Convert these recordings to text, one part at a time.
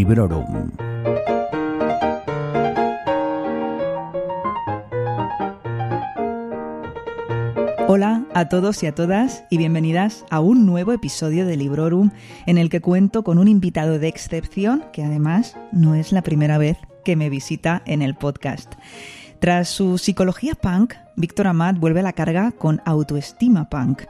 Librorum. Hola a todos y a todas y bienvenidas a un nuevo episodio de Librorum en el que cuento con un invitado de excepción que además no es la primera vez que me visita en el podcast. Tras su psicología punk, Víctor Amat vuelve a la carga con autoestima punk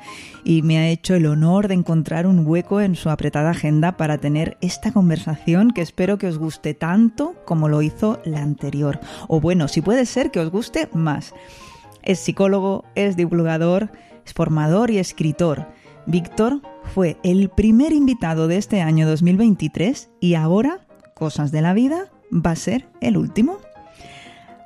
y me ha hecho el honor de encontrar un hueco en su apretada agenda para tener esta conversación que espero que os guste tanto como lo hizo la anterior. O bueno, si puede ser que os guste más. Es psicólogo, es divulgador, es formador y escritor. Víctor fue el primer invitado de este año 2023 y ahora, cosas de la vida, va a ser el último.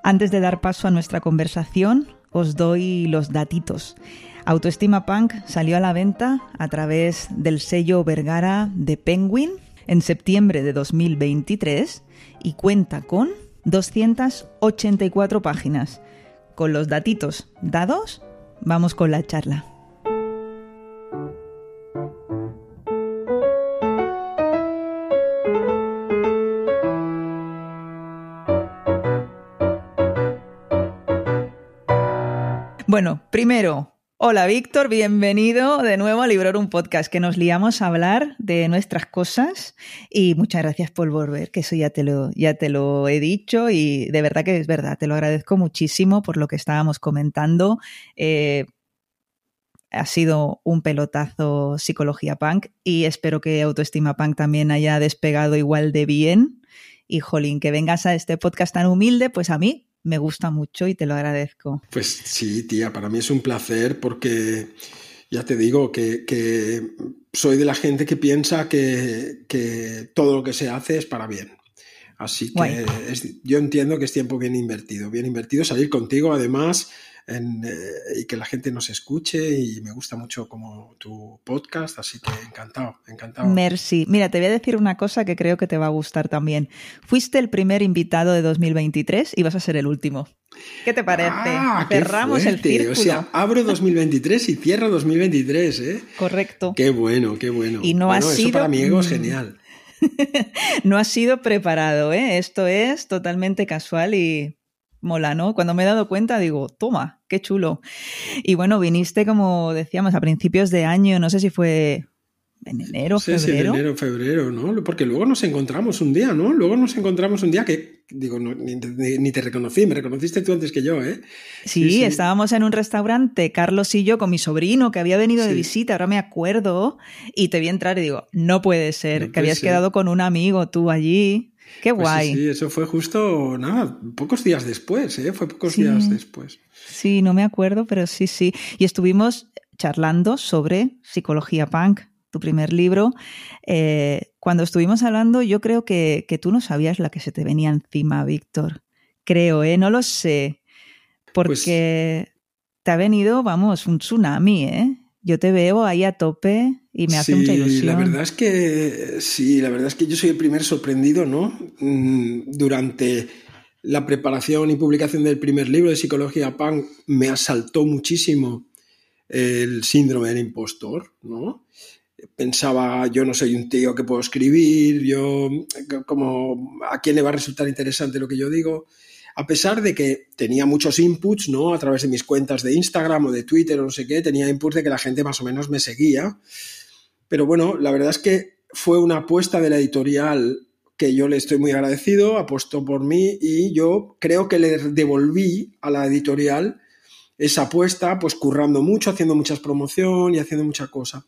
Antes de dar paso a nuestra conversación, os doy los datitos. Autoestima Punk salió a la venta a través del sello Vergara de Penguin en septiembre de 2023 y cuenta con 284 páginas. Con los datitos dados, vamos con la charla. Bueno, primero, hola Víctor, bienvenido de nuevo a Librorum Podcast, que nos liamos a hablar de nuestras cosas y muchas gracias por volver, que eso ya te lo, ya te lo he dicho y de verdad que es verdad, te lo agradezco muchísimo por lo que estábamos comentando. Eh, ha sido un pelotazo psicología punk y espero que autoestima punk también haya despegado igual de bien. Y jolín, que vengas a este podcast tan humilde, pues a mí me gusta mucho y te lo agradezco. Pues sí, tía, para mí es un placer porque ya te digo que, que soy de la gente que piensa que, que, todo lo que se hace es para bien. Así que es, yo entiendo que es tiempo bien invertido, bien invertido salir contigo además en, eh, y que la gente nos escuche y me gusta mucho como tu podcast, así que encantado, encantado. Merci. Mira, te voy a decir una cosa que creo que te va a gustar también. Fuiste el primer invitado de 2023 y vas a ser el último. ¿Qué te parece? Ah, Cerramos el círculo. O sea, abro 2023 y cierro 2023, ¿eh? Correcto. Qué bueno, qué bueno. Y no bueno, ha sido... para mi ego es genial. no ha sido preparado, ¿eh? Esto es totalmente casual y mola, ¿no? Cuando me he dado cuenta digo, toma, qué chulo. Y bueno, viniste, como decíamos, a principios de año, no sé si fue en enero, sí, febrero. Sí, en enero, febrero, ¿no? Porque luego nos encontramos un día, ¿no? Luego nos encontramos un día que, digo, no, ni, ni, te reconocí, me reconociste tú antes que yo, ¿eh? Sí, sí, estábamos en un restaurante, Carlos y yo, con mi sobrino que había venido de visita, ahora me acuerdo, y te vi entrar y digo, no puede ser, no que habías ser. quedado con un amigo tú allí. Qué guay. Pues sí, sí, eso fue justo, nada, pocos días después, ¿eh? Fue pocos sí. días después. Sí, no me acuerdo, pero sí, sí. Y estuvimos charlando sobre psicología punk, tu primer libro. Eh, cuando estuvimos hablando, yo creo que, que, tú no sabías la que se te venía encima, Víctor. Creo, ¿eh? No lo sé. Porque pues... te ha venido, vamos, un tsunami, ¿eh? Yo te veo ahí a tope y me hace sí, mucha ilusión. La verdad es que sí, la verdad es que yo soy el primer sorprendido, ¿no? Durante la preparación y publicación del primer libro de Psicología Punk me asaltó muchísimo el síndrome del impostor, ¿no? Pensaba, yo no soy un tío que puedo escribir, yo, como, ¿a quién le va a resultar interesante lo que yo digo? A pesar de que tenía muchos inputs, ¿no? A través de mis cuentas de Instagram o de Twitter o no sé qué, tenía inputs de que la gente más o menos me seguía. Pero bueno, la verdad es que fue una apuesta de la editorial que yo le estoy muy agradecido, apostó por mí y yo creo que le devolví a la editorial esa apuesta, pues currando mucho, haciendo muchas promoción y haciendo mucha cosa.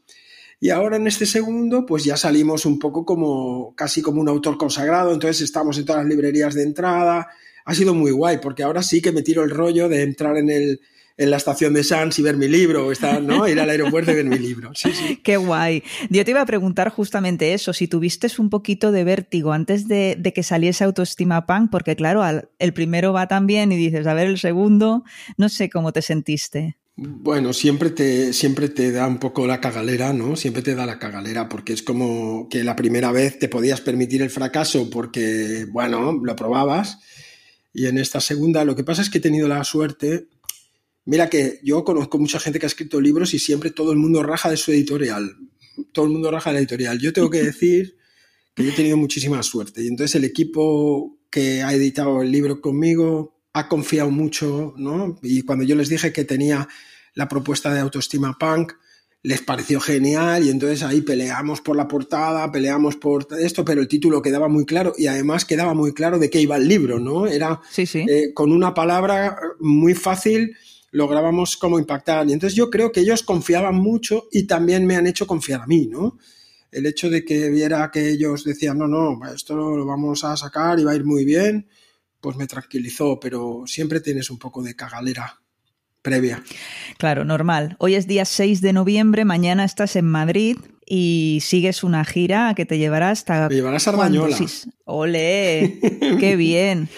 Y ahora en este segundo, pues ya salimos un poco como casi como un autor consagrado, entonces estamos en todas las librerías de entrada, ha sido muy guay, porque ahora sí que me tiro el rollo de entrar en, el, en la estación de Sans y ver mi libro, o estar, ¿no? ir al aeropuerto y ver mi libro. Sí, sí. Qué guay. Yo te iba a preguntar justamente eso, si tuviste un poquito de vértigo antes de, de que saliese Autoestima Punk, porque claro, al, el primero va tan bien y dices, a ver, el segundo, no sé cómo te sentiste. Bueno, siempre te, siempre te da un poco la cagalera, ¿no? Siempre te da la cagalera, porque es como que la primera vez te podías permitir el fracaso porque, bueno, lo probabas. Y en esta segunda, lo que pasa es que he tenido la suerte. Mira que yo conozco mucha gente que ha escrito libros y siempre todo el mundo raja de su editorial. Todo el mundo raja de la editorial. Yo tengo que decir que he tenido muchísima suerte. Y entonces el equipo que ha editado el libro conmigo ha confiado mucho, ¿no? Y cuando yo les dije que tenía la propuesta de autoestima punk, les pareció genial y entonces ahí peleamos por la portada, peleamos por esto, pero el título quedaba muy claro y además quedaba muy claro de qué iba el libro, ¿no? Era eh, con una palabra muy fácil lográbamos cómo impactar. Y entonces yo creo que ellos confiaban mucho y también me han hecho confiar a mí, ¿no? El hecho de que viera que ellos decían, no, no, esto lo vamos a sacar y va a ir muy bien, pues me tranquilizó, pero siempre tienes un poco de cagalera previa. Claro, normal. Hoy es día 6 de noviembre, mañana estás en Madrid y sigues una gira que te llevará hasta... Me llevarás a Ardañola. ¡Ole! ¡Qué bien!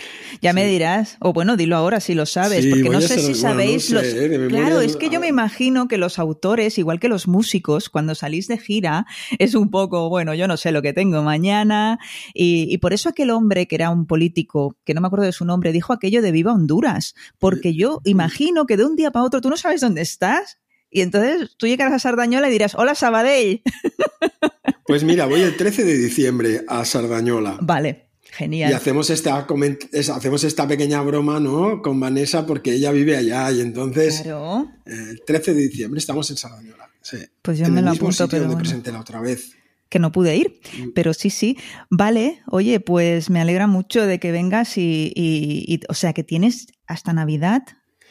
Ya me dirás, o bueno, dilo ahora si lo sabes, porque no sé si sabéis los... claro, es que yo me imagino que los autores, igual que los músicos, cuando salís de gira, es un poco, bueno, yo no sé lo que tengo mañana, y, por eso aquel hombre que era un político, que no me acuerdo de su nombre, dijo aquello de Viva Honduras, porque yo imagino que de un día para otro tú no sabes dónde estás, y entonces tú llegas a Sardañola y dirás, hola Sabadell. Pues mira, voy el 13 de diciembre a Sardañola. Vale. Genial. Y hacemos esta, hacemos esta pequeña broma, ¿no? Con Vanessa porque ella vive allá y entonces claro. el 13 de diciembre estamos en Sardañola. Sí. Pues yo me lo apunto, pero donde presenté la otra vez. Que no pude ir, mm. pero sí, sí. Vale, oye, pues me alegra mucho de que vengas y, o sea, que tienes hasta Navidad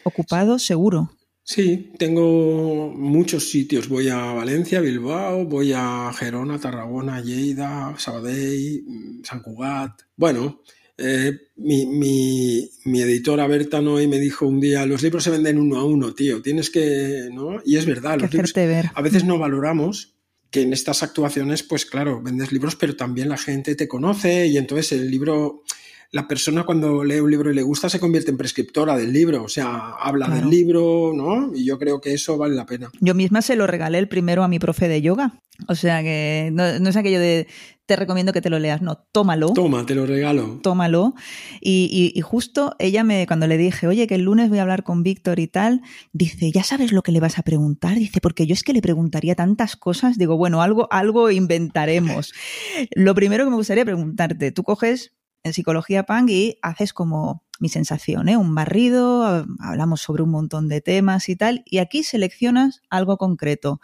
ocupado seguro. Sí, tengo muchos sitios. Voy a Valencia, Bilbao, voy a Gerona, Tarragona, Lleida, Sabadell, San Cugat. Bueno, eh, mi, mi, mi, editora Berta Noy me dijo un día, los libros se venden uno a uno, tío, tienes que, ¿no? Y es verdad, los libros, ver. a veces no valoramos que en estas actuaciones, pues claro, vendes libros, pero también la gente te conoce y entonces el libro la persona cuando lee un libro y le gusta se convierte en prescriptora del libro, o sea, habla del libro, ¿no? Y yo creo que eso vale la pena. Yo misma se lo regalé el primero a mi profe de yoga, o sea que no, es aquello de te recomiendo que te lo leas, no, tómalo. Toma, te lo regalo. Tómalo. Y, y, justo ella me, cuando le dije, oye, que el lunes voy a hablar con Víctor y tal, dice, ¿ya sabes lo que le vas a preguntar? Dice, porque yo es que le preguntaría tantas cosas. Digo, bueno, algo, algo inventaremos. lo primero que me gustaría preguntarte, tú coges en psicología punk y haces como mi sensación, ¿eh? un barrido, hablamos sobre un montón de temas y tal, y aquí seleccionas algo concreto.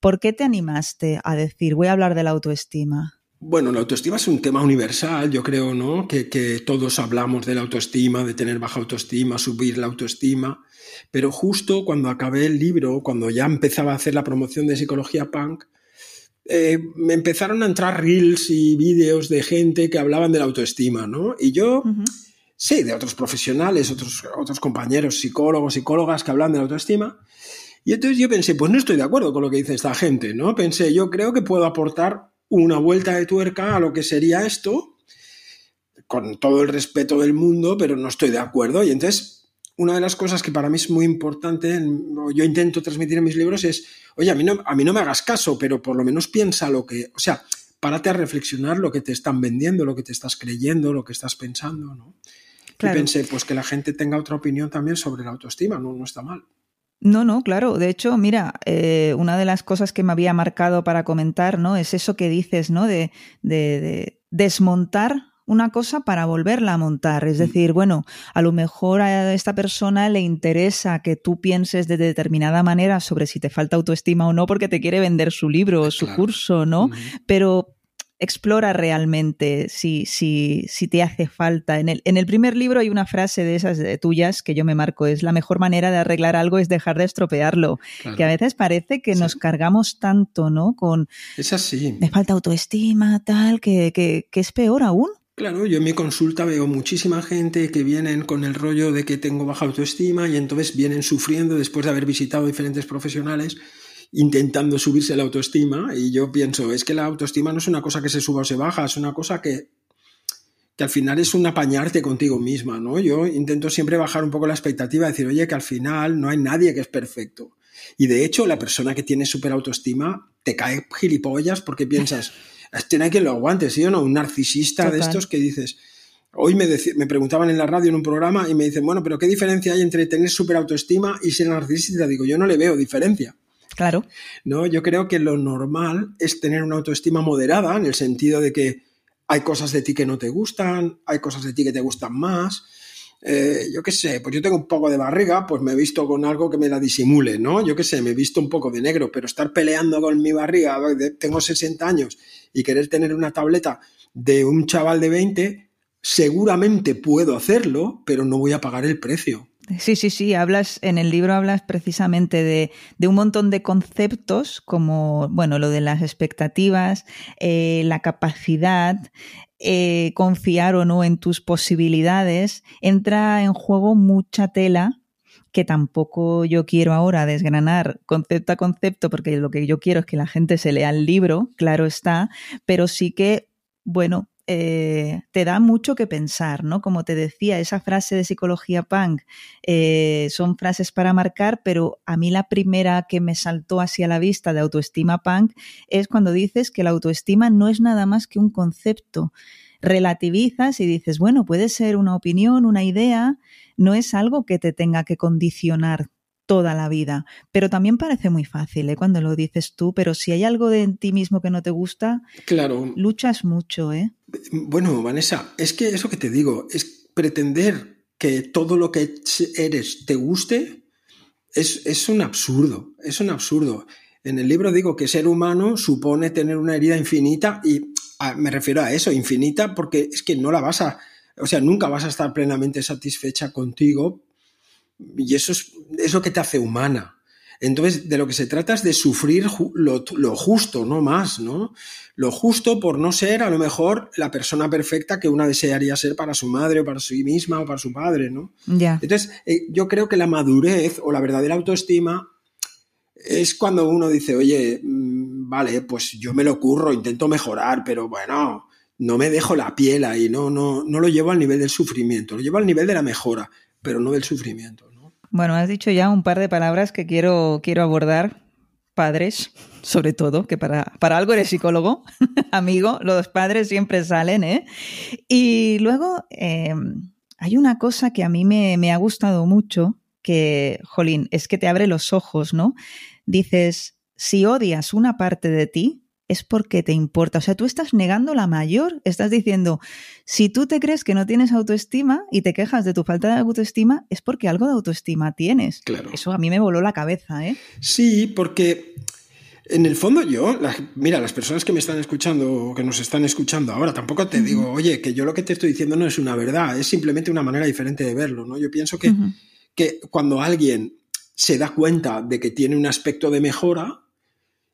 ¿Por qué te animaste a decir, voy a hablar de la autoestima? Bueno, la autoestima es un tema universal, yo creo, ¿no? Que, que, todos hablamos de la autoestima, de tener baja autoestima, subir la autoestima, pero justo cuando acabé el libro, cuando ya empezaba a hacer la promoción de psicología punk, eh, me empezaron a entrar reels y vídeos de gente que hablaban de la autoestima, ¿no? Y yo, sí, de otros profesionales, otros, otros compañeros, psicólogos, psicólogas que hablan de la autoestima. Y entonces yo pensé, pues no estoy de acuerdo con lo que dice esta gente, ¿no? Pensé, yo creo que puedo aportar una vuelta de tuerca a lo que sería esto, con todo el respeto del mundo, pero no estoy de acuerdo. Y entonces una de las cosas que para mí es muy importante, yo intento transmitir en mis libros, es, oye, a mí no, a mí no me hagas caso, pero por lo menos piensa lo que, o sea, párate a reflexionar lo que te están vendiendo, lo que te estás creyendo, lo que estás pensando, ¿no? Y pensé, pues que la gente tenga otra opinión también sobre la autoestima, no, no está mal. No, no, claro. De hecho, mira, eh, una de las cosas que me había marcado para comentar, ¿no? Es eso que dices, ¿no? de, de desmontar una cosa para volverla a montar. Es mm. decir, bueno, a lo mejor a esta persona le interesa que tú pienses de determinada manera sobre si te falta autoestima o no porque te quiere vender su libro o su curso, ¿no? Pero explora realmente si, si, si te hace falta. En el, en el primer libro hay una frase de esas tuyas que yo me marco, es la mejor manera de arreglar algo es dejar de estropearlo, que a veces parece que nos cargamos tanto, ¿no? Con... Es así. Me falta autoestima, tal, que, que, que es peor aún. Claro, yo en mi consulta veo muchísima gente que vienen con el rollo de que tengo baja autoestima y entonces vienen sufriendo después de haber visitado diferentes profesionales intentando subirse la autoestima y yo pienso, es que la autoestima no es una cosa que se suba o se baja, es una cosa que, que al final es un apañarte contigo misma, ¿no? Yo intento siempre bajar un poco la expectativa, decir, oye, que al final no hay nadie que es perfecto. Y de hecho, la persona que tiene súper autoestima te cae gilipollas porque piensas, tiene que lo aguante, ¿sí o no? Un narcisista de estos que dices. Hoy me, me preguntaban en la radio en un programa y me dicen, bueno, pero ¿qué diferencia hay entre tener súper autoestima y ser narcisista? Digo, yo no le veo diferencia. Claro. No, yo creo que lo normal es tener una autoestima moderada en el sentido de que hay cosas de ti que no te gustan, hay cosas de ti que te gustan más. Eh, yo qué sé, pues yo tengo un poco de barriga, pues me he visto con algo que me la disimule, ¿no? Yo qué sé, me he visto un poco de negro, pero estar peleando con mi barriga, tengo 60 años y querer tener una tableta de un chaval de 20, seguramente puedo hacerlo, pero no voy a pagar el precio. Sí, sí, sí, hablas, en el libro hablas precisamente de, un montón de conceptos como, bueno, lo de las expectativas, eh, la capacidad, eh, confiar o no en tus posibilidades, entra en juego mucha tela que tampoco yo quiero ahora desgranar concepto a concepto, porque lo que yo quiero es que la gente se lea el libro, claro está, pero sí que, bueno, eh, te da mucho que pensar, ¿no? Como te decía, esa frase de psicología punk eh, son frases para marcar, pero a mí la primera que me saltó hacia la vista de autoestima punk es cuando dices que la autoestima no es nada más que un concepto. Relativizas y dices, bueno, puede ser una opinión, una idea, no es algo que te tenga que condicionar toda la vida. Pero también parece muy fácil ¿eh? cuando lo dices tú, pero si hay algo de ti mismo que no te gusta, claro. luchas mucho. ¿eh? Bueno, Vanessa, es que eso que te digo, es pretender que todo lo que eres te guste, es, es un absurdo, es un absurdo. En el libro digo que ser humano supone tener una herida infinita y me refiero a eso, infinita, porque es que no la vas a, o sea, nunca vas a estar plenamente satisfecha contigo y eso es, eso que te hace humana. Entonces, de lo que se trata es de sufrir lo, justo, no más, ¿no? Lo justo por no ser, a lo mejor, la persona perfecta que una desearía ser para su madre o para sí misma o para su padre, ¿no? Ya. Entonces, eh, yo creo que la madurez o la verdadera autoestima es cuando uno dice, oye, mm, vale, pues yo me lo curro, intento mejorar, pero bueno, no me dejo la piel ahí, no, no, no lo llevo al nivel del sufrimiento, lo llevo al nivel de la mejora, pero no del sufrimiento. Bueno, has dicho ya un par de palabras que quiero, quiero abordar. Padres, sobre todo, que para, para algo eres psicólogo, amigo, los padres siempre salen, ¿eh? Y luego em, hay una cosa que a mí me, me ha gustado mucho, que, jolín, es que te abre los ojos, ¿no? Dices, si odias una parte de ti, es porque te importa. O sea, tú estás negando la mayor, estás diciendo, si tú te crees que no tienes autoestima y te quejas de tu falta de autoestima, es porque algo de autoestima tienes. Claro. Eso a mí me voló la cabeza, ¿eh? Sí, porque en el fondo yo, mira, las personas que me están escuchando o que nos están escuchando ahora, tampoco te digo, oye, que yo lo que te estoy diciendo no es una verdad, es simplemente una manera diferente de verlo, ¿no? Yo pienso que, que cuando alguien se da cuenta de que tiene un aspecto de mejora,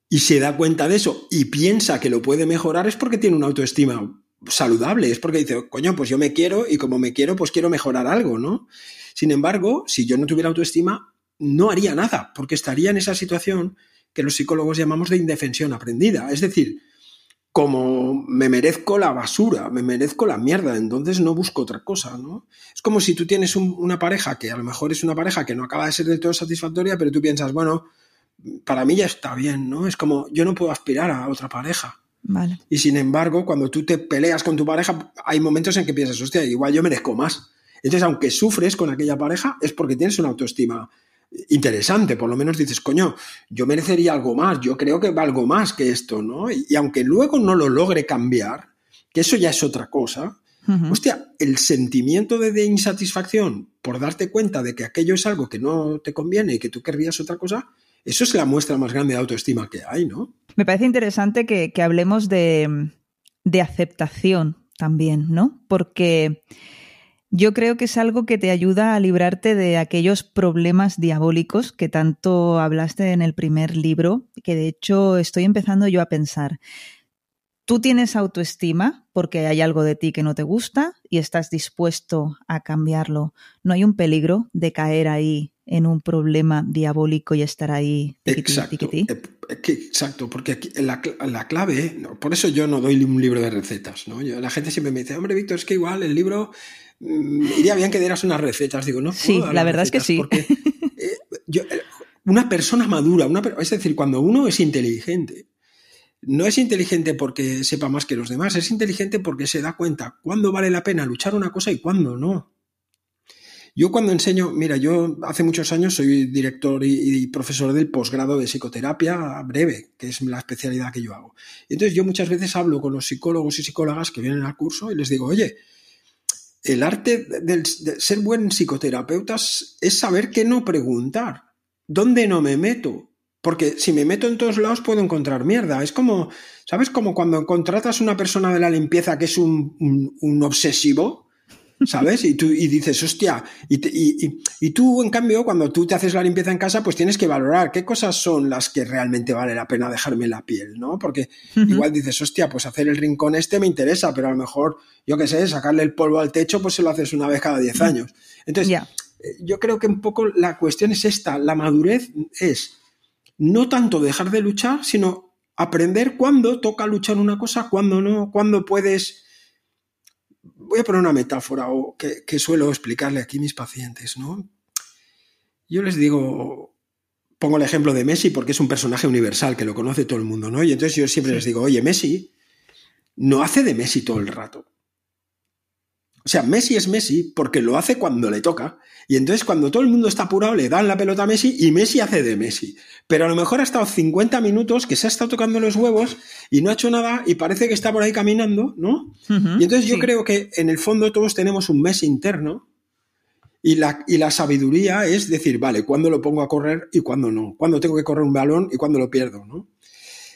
y se da cuenta de eso y piensa que lo puede mejorar es porque tiene una autoestima saludable, es porque dice, coño, pues yo me quiero y como me quiero, pues quiero mejorar algo, ¿no? Sin embargo, si yo no tuviera autoestima, no haría nada, porque estaría en esa situación que los psicólogos llamamos de indefensión aprendida. Es decir, como me merezco la basura, me merezco la mierda, entonces no busco otra cosa, ¿no? Es como si tú tienes una pareja que a lo mejor es una pareja que no acaba de ser del todo satisfactoria, pero tú piensas, bueno, para mí ya está bien, ¿no? Es como, yo no puedo aspirar a otra pareja. Vale. Y sin embargo, cuando tú te peleas con tu pareja, hay momentos en que piensas, hostia, igual yo merezco más. Entonces, aunque sufres con aquella pareja, es porque tienes una autoestima interesante. Por lo menos dices, coño, yo merecería algo más, yo creo que valgo más que esto, ¿no? Y, aunque luego no lo logre cambiar, que eso ya es otra cosa, hostia, el sentimiento de, de, insatisfacción por darte cuenta de que aquello es algo que no te conviene y que tú querrías otra cosa, eso es la muestra más grande de autoestima que hay, ¿no? Me parece interesante que, hablemos de, aceptación también, ¿no? Porque yo creo que es algo que te ayuda a librarte de aquellos problemas diabólicos que tanto hablaste en el primer libro, que de hecho estoy empezando yo a pensar. Tú tienes autoestima porque hay algo de ti que no te gusta y estás dispuesto a cambiarlo. No hay un peligro de caer ahí en un problema diabólico y estar ahí. exacto, eh, exacto, porque aquí, la, la, clave, por eso yo no doy un libro de recetas, ¿no? la gente siempre me dice, hombre, Víctor, es que igual el libro mm, iría bien que dieras unas recetas. Digo, no. Sí, la verdad es que sí. Porque eh, eh, una persona madura, una, es decir, cuando uno es inteligente, no es inteligente porque sepa más que los demás, es inteligente porque se da cuenta cuándo vale la pena luchar una cosa y cuándo no. Yo cuando enseño, mira, yo hace muchos años soy director y, profesor del posgrado de psicoterapia breve, que es la especialidad que yo hago. Entonces yo muchas veces hablo con los psicólogos y psicólogas que vienen al curso y les digo, oye, el arte de ser buen psicoterapeuta es saber qué no preguntar, dónde no me meto, porque si me meto en todos lados puedo encontrar mierda. Es como, ¿sabes? Como cuando contratas a una persona de la limpieza que es un, obsesivo, ¿sabes? Y tú y dices, hostia, y, tú, en cambio, cuando tú te haces la limpieza en casa, pues tienes que valorar qué cosas son las que realmente vale la pena dejarme la piel, ¿no? Porque igual dices, hostia, pues hacer el rincón este me interesa, pero a lo mejor, yo qué sé, sacarle el polvo al techo, pues se lo haces una vez cada 10 años. Entonces, eh, yo creo que un poco la cuestión es esta, la madurez es no tanto dejar de luchar, sino aprender cuándo toca luchar una cosa, cuándo no, cuándo puedes... Voy a poner una metáfora o que, suelo explicarle aquí a mis pacientes, ¿no? Yo les digo, pongo el ejemplo de Messi porque es un personaje universal que lo conoce todo el mundo, ¿no? Y entonces yo siempre les digo, oye, Messi no hace de Messi todo el rato. O sea, Messi es Messi porque lo hace cuando le toca. Y entonces cuando todo el mundo está apurado le dan la pelota a Messi y Messi hace de Messi. Pero a lo mejor ha estado 50 minutos que se ha estado tocando los huevos y no ha hecho nada y parece que está por ahí caminando, ¿no? y entonces yo creo que en el fondo todos tenemos un Messi interno y la, y la sabiduría es decir, vale, ¿cuándo lo pongo a correr y cuándo no? ¿Cuándo tengo que correr un balón y cuándo lo pierdo, ¿no?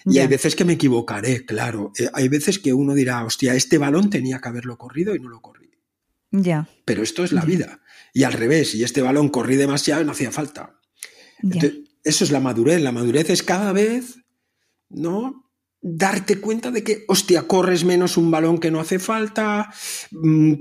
Y hay veces que me equivocaré, claro. Eh, hay veces que uno dirá, hostia, este balón tenía que haberlo corrido y no lo corrí. Ya. Pero esto es la vida. Y al revés, y este balón corrí demasiado y no hacía falta. eso es la madurez. La madurez es cada vez, ¿no? Darte cuenta de que, hostia, corres menos un balón que no hace falta, mm,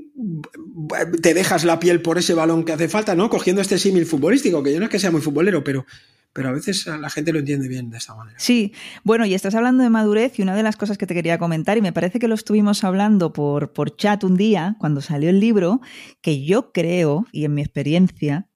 te dejas la piel por ese balón que hace falta, ¿no? Cogiendo este símil futbolístico, que yo no es que sea muy futbolero, pero pero a veces la gente lo entiende bien de esta manera. Sí, bueno, y estás hablando de madurez y una de las cosas que te quería comentar, y me parece que lo estuvimos hablando por, por chat un día, cuando salió el libro, que yo creo, y en mi experiencia,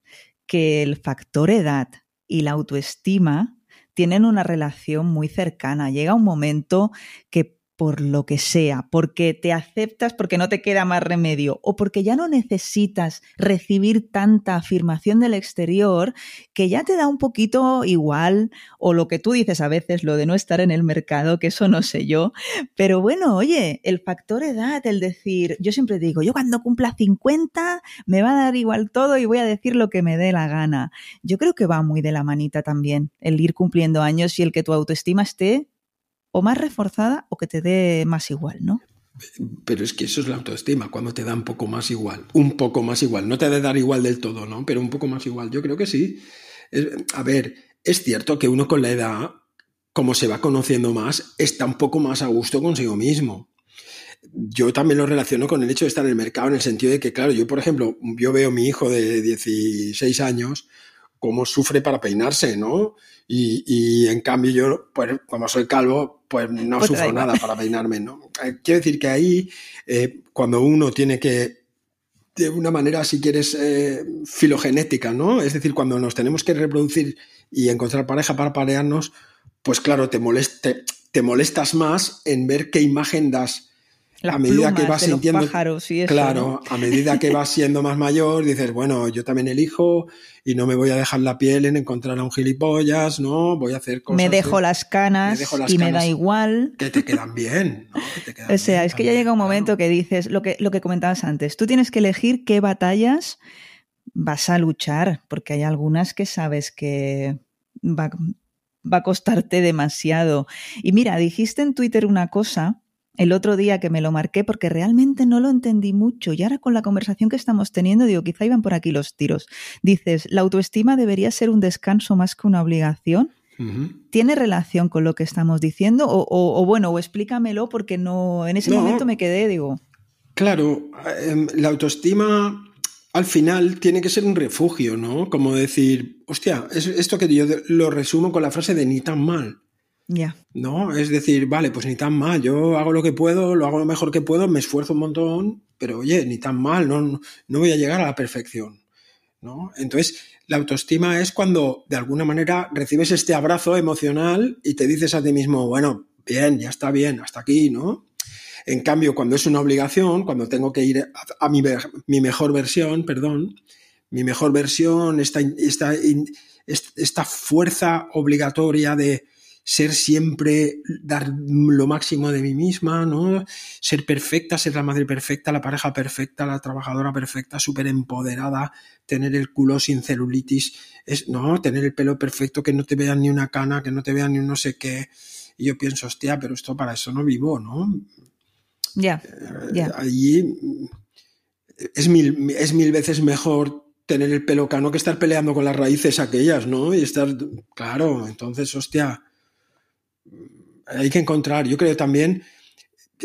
que el factor edad y la autoestima tienen una relación muy cercana. Llega un momento que por lo que sea, porque te aceptas porque no te queda más remedio o porque ya no necesitas recibir tanta afirmación del exterior que ya te da un poquito igual o lo que tú dices a veces, lo de no estar en el mercado, que eso no sé yo, pero bueno, oye, el factor edad, el decir, yo siempre digo, yo cuando cumpla 50 me va a dar igual todo y voy a decir lo que me dé la gana. Yo creo que va muy de la manita también el ir cumpliendo años y el que tu autoestima esté o más reforzada o que te dé más igual, ¿no? Pero es que eso es la autoestima, cuando te da un poco más igual, un poco más igual, no te debe dar igual del todo, ¿no? Pero un poco más igual, yo creo que sí. a ver, es cierto que uno con la edad, como se va conociendo más, está un poco más a gusto consigo mismo. Yo también lo relaciono con el hecho de estar en el mercado, en el sentido de que, claro, yo, por ejemplo, yo veo a mi hijo de 16 años, cómo sufre para peinarse, ¿no? Y, en cambio yo, pues como soy calvo, pues no pues sufro nada para peinarme, ¿no? Eh, quiero decir que ahí, eh, cuando uno tiene que, de una manera, si quieres, eh, filogenética, ¿no? Es decir, cuando nos tenemos que reproducir y encontrar pareja para parearnos, pues claro, te, moleste, te molestas más en ver qué imagen das a medida que vas sintiendo pájaros y claro a medida que vas siendo más mayor dices bueno yo también elijo y no me voy a dejar la piel en encontrar a un gilipollas no voy a hacer cosas me dejo las canas y me da igual que te quedan bien o sea es que ya llega un momento que dices lo que lo que comentabas antes tú tienes que elegir qué batallas vas a luchar porque hay algunas que sabes que va, va a costarte demasiado. Y mira dijiste en Twitter una cosa el otro día que me lo marqué porque realmente no lo entendí mucho y ahora con la conversación que estamos teniendo digo, quizá iban por aquí los tiros. Dices, ¿la autoestima debería ser un descanso más que una obligación? ¿Tiene relación con lo que estamos diciendo? O, bueno, o explícamelo porque no, en ese momento me quedé, digo. Claro, em, la autoestima al final tiene que ser un refugio, ¿no? Como decir, hostia, esto que yo lo resumo con la frase de ni tan mal. Ya. ¿No? Es decir, vale, pues ni tan mal, yo hago lo que puedo, lo hago lo mejor que puedo, me esfuerzo un montón, pero oye, ni tan mal, no, no voy a llegar a la perfección. ¿no? Entonces, la autoestima es cuando de alguna manera recibes este abrazo emocional y te dices a ti mismo, bueno, bien, ya está bien, hasta aquí, ¿no? En cambio, cuando es una obligación, cuando tengo que ir a, mi, mi mejor versión, perdón, mi mejor versión, esta, esta, esta fuerza obligatoria de ser siempre, dar lo máximo de mí misma, ¿no? Ser perfecta, ser la madre perfecta, la pareja perfecta, la trabajadora perfecta, súper empoderada, tener el culo sin celulitis, es, ¿no? Tener el pelo perfecto, que no te vean ni una cana, que no te vean ni un no sé qué. Y yo pienso, hostia, pero esto para eso no vivo, ¿no? Ya, yeah, Allí es mil, es mil veces mejor tener el pelo cano que estar peleando con las raíces aquellas, ¿no? Y estar, claro, entonces, hostia, hay que encontrar, yo creo también,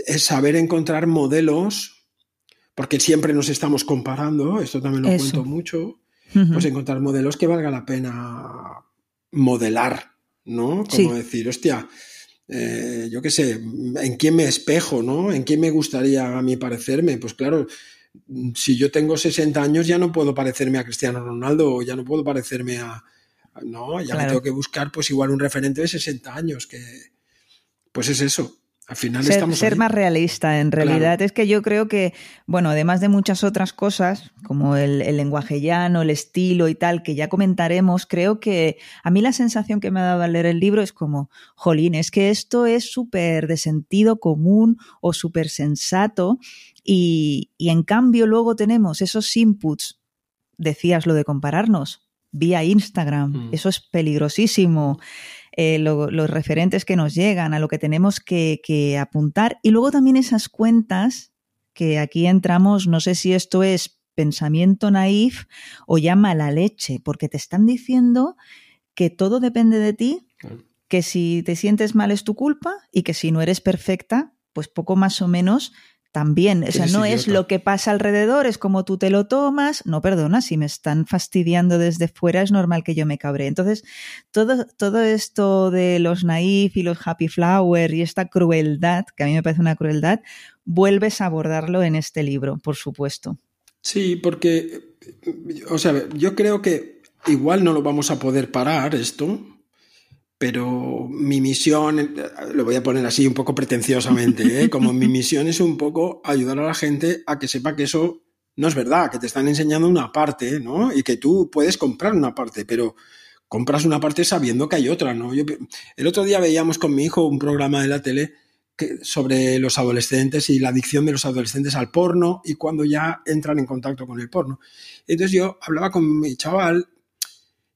es saber encontrar modelos, porque siempre nos estamos comparando, esto también lo cuento mucho, pues encontrar modelos que valga la pena modelar, ¿no? Como decir, hostia, eh, yo qué sé, ¿en quién me espejo, ¿no? ¿En quién me gustaría a mí parecerme? Pues claro, si yo tengo 60 años ya no puedo parecerme a Cristiano Ronaldo, o ya no puedo parecerme a, no, ya me tengo que buscar pues igual un referente de 60 años, que pues es eso. Al final ser, estamos ser más realista, en realidad. Es que yo creo que, bueno, además de muchas otras cosas, como el, lenguaje llano, el estilo y tal, que ya comentaremos, creo que a mí la sensación que me ha dado al leer el libro es como, jolín, es que esto es súper de sentido común o súper sensato y, y en cambio luego tenemos esos inputs, decías lo de compararnos, vía Instagram. Mm. Eso es peligrosísimo. Eh, los referentes que nos llegan, a lo que tenemos que, que, apuntar. Y luego también esas cuentas que aquí entramos, no sé si esto es pensamiento naif o ya mala leche, porque te están diciendo que todo depende de ti, que si te sientes mal es tu culpa y que si no eres perfecta, pues poco más o menos también. O sea, no es lo que pasa alrededor, es como tú te lo tomas. No, perdona, si me están fastidiando desde fuera, es normal que yo me cabre. Entonces, todo, todo esto de los naif y los happy flower y esta crueldad, que a mí me parece una crueldad, vuelves a abordarlo en este libro, por supuesto. Sí, porque, o sea, yo creo que igual no lo vamos a poder parar esto, pero mi misión, lo voy a poner así un poco pretenciosamente, ¿eh? como mi misión es un poco ayudar a la gente a que sepa que eso no es verdad, que te están enseñando una parte, ¿no? Y que tú puedes comprar una parte, pero compras una parte sabiendo que hay otra, ¿no? Yo, el otro día veíamos con mi hijo un programa de la tele sobre los adolescentes y la adicción de los adolescentes al porno y cuando ya entran en contacto con el porno. Entonces yo hablaba con mi chaval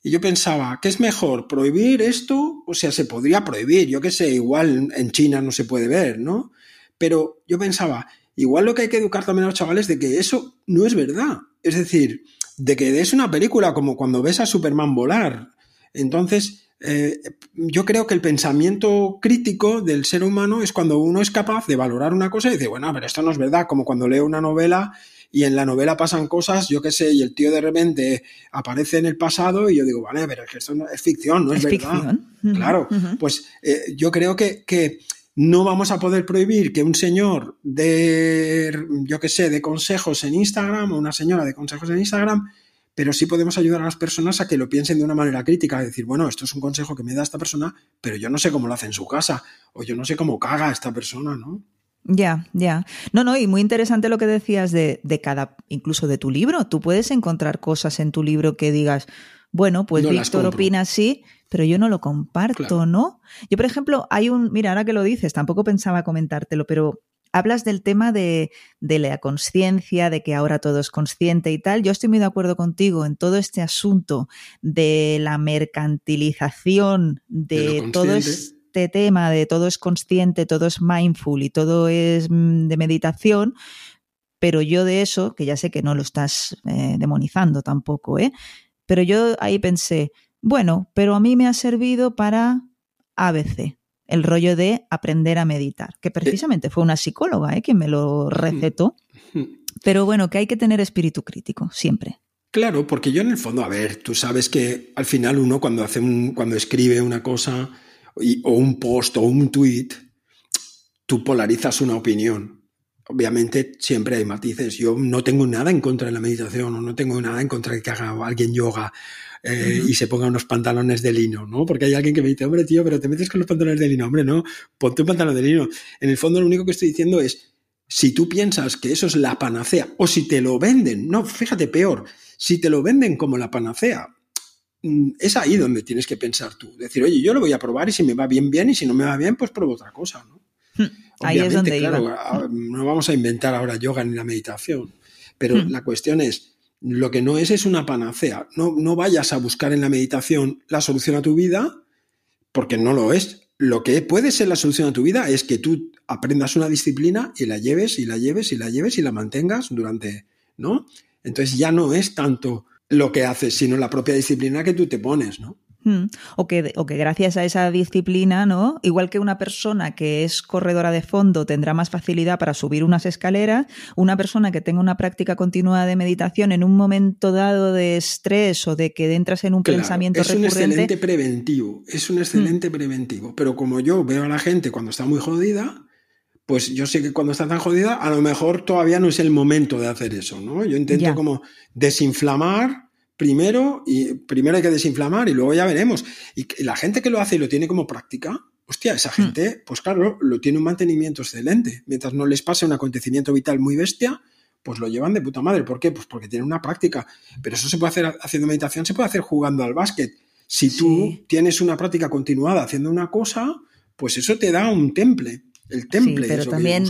y yo pensaba, ¿qué es mejor? ¿Prohibir esto? O sea, se podría prohibir, yo qué sé, igual en China no se puede ver, ¿no? Pero yo pensaba, igual lo que hay que educar también a los chavales de que eso no es verdad. Es decir, de que es una película como cuando ves a Superman volar. Entonces, eh, yo creo que el pensamiento crítico del ser humano es cuando uno es capaz de valorar una cosa y dice, bueno, pero esto no es verdad, como cuando leo una novela y en la novela pasan cosas, yo qué sé, y el tío de repente aparece en el pasado y yo digo, vale, pero es que esto no, es ficción, no es, verdad. Claro, pues eh, yo creo que, que no vamos a poder prohibir que un señor de, yo qué sé, de consejos en Instagram o una señora de consejos en Instagram, pero sí podemos ayudar a las personas a que lo piensen de una manera crítica, decir, bueno, esto es un consejo que me da esta persona, pero yo no sé cómo lo hace en su casa, o yo no sé cómo caga esta persona, ¿no? Ya, ya. No, no, y muy interesante lo que decías de, de, cada, incluso de tu libro. Tú puedes encontrar cosas en tu libro que digas, bueno, pues Víctor opina así, pero yo no lo comparto, ¿no? Yo, por ejemplo, hay un, mira, ahora que lo dices, tampoco pensaba comentártelo, pero hablas del tema de, de la conciencia, de que ahora todo es consciente y tal. Yo estoy muy de acuerdo contigo en todo este asunto de la mercantilización de, todo esto este tema de todo es consciente, todo es mindful y todo es mm, de meditación, pero yo de eso, que ya sé que no lo estás eh, demonizando tampoco, ¿eh? Pero yo ahí pensé, bueno, pero a mí me ha servido para ABC, el rollo de aprender a meditar, que precisamente fue una psicóloga ¿eh? quien me lo recetó. Pero bueno, que hay que tener espíritu crítico, siempre. Claro, porque yo en el fondo, a ver, tú sabes que al final uno cuando hace un, cuando escribe una cosa, o un post o un tweet, tú polarizas una opinión. Obviamente siempre hay matices. Yo no tengo nada en contra de la meditación o no tengo nada en contra de que haga alguien yoga eh, y se ponga unos pantalones de lino, ¿no? Porque hay alguien que me dice, hombre, tío, pero te metes con los pantalones de lino. Hombre, no, ponte un pantalón de lino. En el fondo lo único que estoy diciendo es, si tú piensas que eso es la panacea o si te lo venden, no, fíjate, peor, si te lo venden como la panacea, es ahí donde tienes que pensar tú. Decir, oye, yo lo voy a probar y si me va bien, bien, y si no me va bien, pues pruebo otra cosa. ¿no? Hmm. Ahí es donde claro, no vamos a inventar ahora yoga ni la meditación, pero hmm. la cuestión es, lo que no es es una panacea. No, no vayas a buscar en la meditación la solución a tu vida, porque no lo es. Lo que puede ser la solución a tu vida es que tú aprendas una disciplina y la lleves y la lleves y la lleves y la mantengas durante, ¿no? Entonces ya no es tanto lo que haces, sino la propia disciplina que tú te pones, ¿no? Hmm. O que, o que gracias a esa disciplina, ¿no? Igual que una persona que es corredora de fondo tendrá más facilidad para subir unas escaleras, una persona que tenga una práctica continua de meditación en un momento dado de estrés o de que entras en un pensamiento es recurrente. Es un excelente preventivo, es un excelente hmm. preventivo. Pero como yo veo a la gente cuando está muy jodida, pues yo sé que cuando está tan jodida, a lo mejor todavía no es el momento de hacer eso, ¿no? Yo intento como desinflamar primero y primero hay que desinflamar y luego ya veremos. Y la gente que lo hace y lo tiene como práctica, hostia, esa hmm. gente, pues claro, lo tiene un mantenimiento excelente. Mientras no les pase un acontecimiento vital muy bestia, pues lo llevan de puta madre. ¿Por qué? Pues porque tienen una práctica. Pero eso se puede hacer haciendo meditación, se puede hacer jugando al básquet. Si tú tienes una práctica continuada haciendo una cosa, pues eso te da un temple el temple. Sí, pero también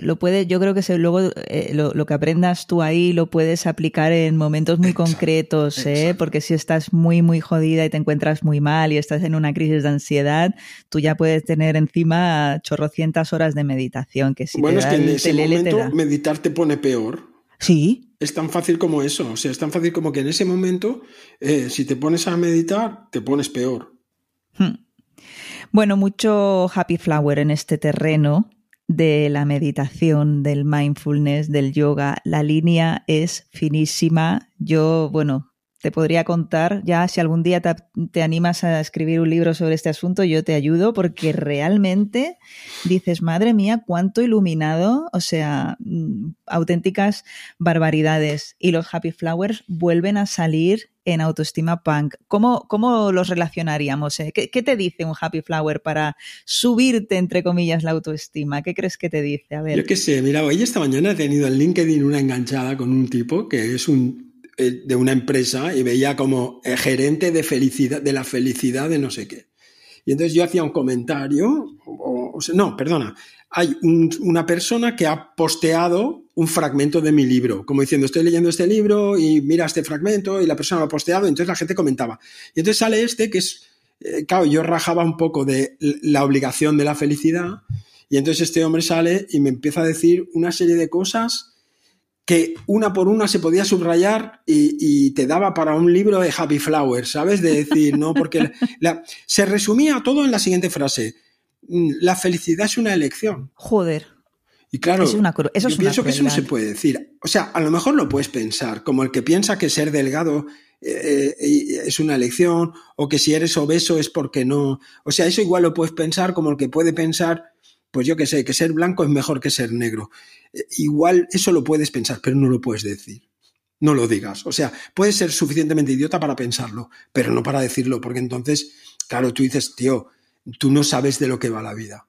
lo puede, yo creo que se, luego eh, lo, que aprendas tú ahí lo puedes aplicar en momentos muy concretos, ¿eh? porque si estás muy, muy jodida y te encuentras muy mal y estás en una crisis de ansiedad, tú ya puedes tener encima chorrocientas horas de meditación. Que si bueno, es que en ese momento meditar te pone peor. Sí. Es tan fácil como eso, o sea, es tan fácil como que en ese momento, eh, si te pones a meditar, te pones peor. Hmm. Bueno, mucho happy flower en este terreno de la meditación, del mindfulness, del yoga. La línea es finísima. Yo, bueno, te podría contar ya si algún día te, animas a escribir un libro sobre este asunto, yo te ayudo porque realmente dices, madre mía, cuánto iluminado, o sea, mm, auténticas barbaridades. Y los happy flowers vuelven a salir en autoestima punk. ¿Cómo, cómo los relacionaríamos? Eh? ¿Qué, te dice un happy flower para subirte, entre comillas, la autoestima? ¿Qué crees que te dice? A ver. Yo qué sé, mira, hoy esta mañana he tenido en LinkedIn una enganchada con un tipo que es un de una empresa y veía como eh, gerente de felicidad, de la felicidad de no sé qué. Y entonces yo hacía un comentario, o, no, perdona, hay una persona que ha posteado un fragmento de mi libro, como diciendo, estoy leyendo este libro y mira este fragmento y la persona lo ha posteado, entonces la gente comentaba. Y entonces sale este que es, eh, claro, yo rajaba un poco de la obligación de la felicidad, y entonces este hombre sale y me empieza a decir una serie de cosas que una por una se podía subrayar y, te daba para un libro de Happy Flower, ¿sabes? De decir, no, porque se resumía todo en la siguiente frase. Mm, la felicidad es una elección. Joder. Y claro, yo pienso que eso no se puede decir. O sea, a lo mejor lo puedes pensar, como el que piensa que ser delgado eh, eh, es una elección, o que si eres obeso es porque no. O sea, eso igual lo puedes pensar como el que puede pensar, pues yo que sé, que ser blanco es mejor que ser negro igual eso lo puedes pensar, pero no lo puedes decir. No lo digas. O sea, puedes ser suficientemente idiota para pensarlo, pero no para decirlo, porque entonces, claro, tú dices, tío, tú no sabes de lo que va la vida.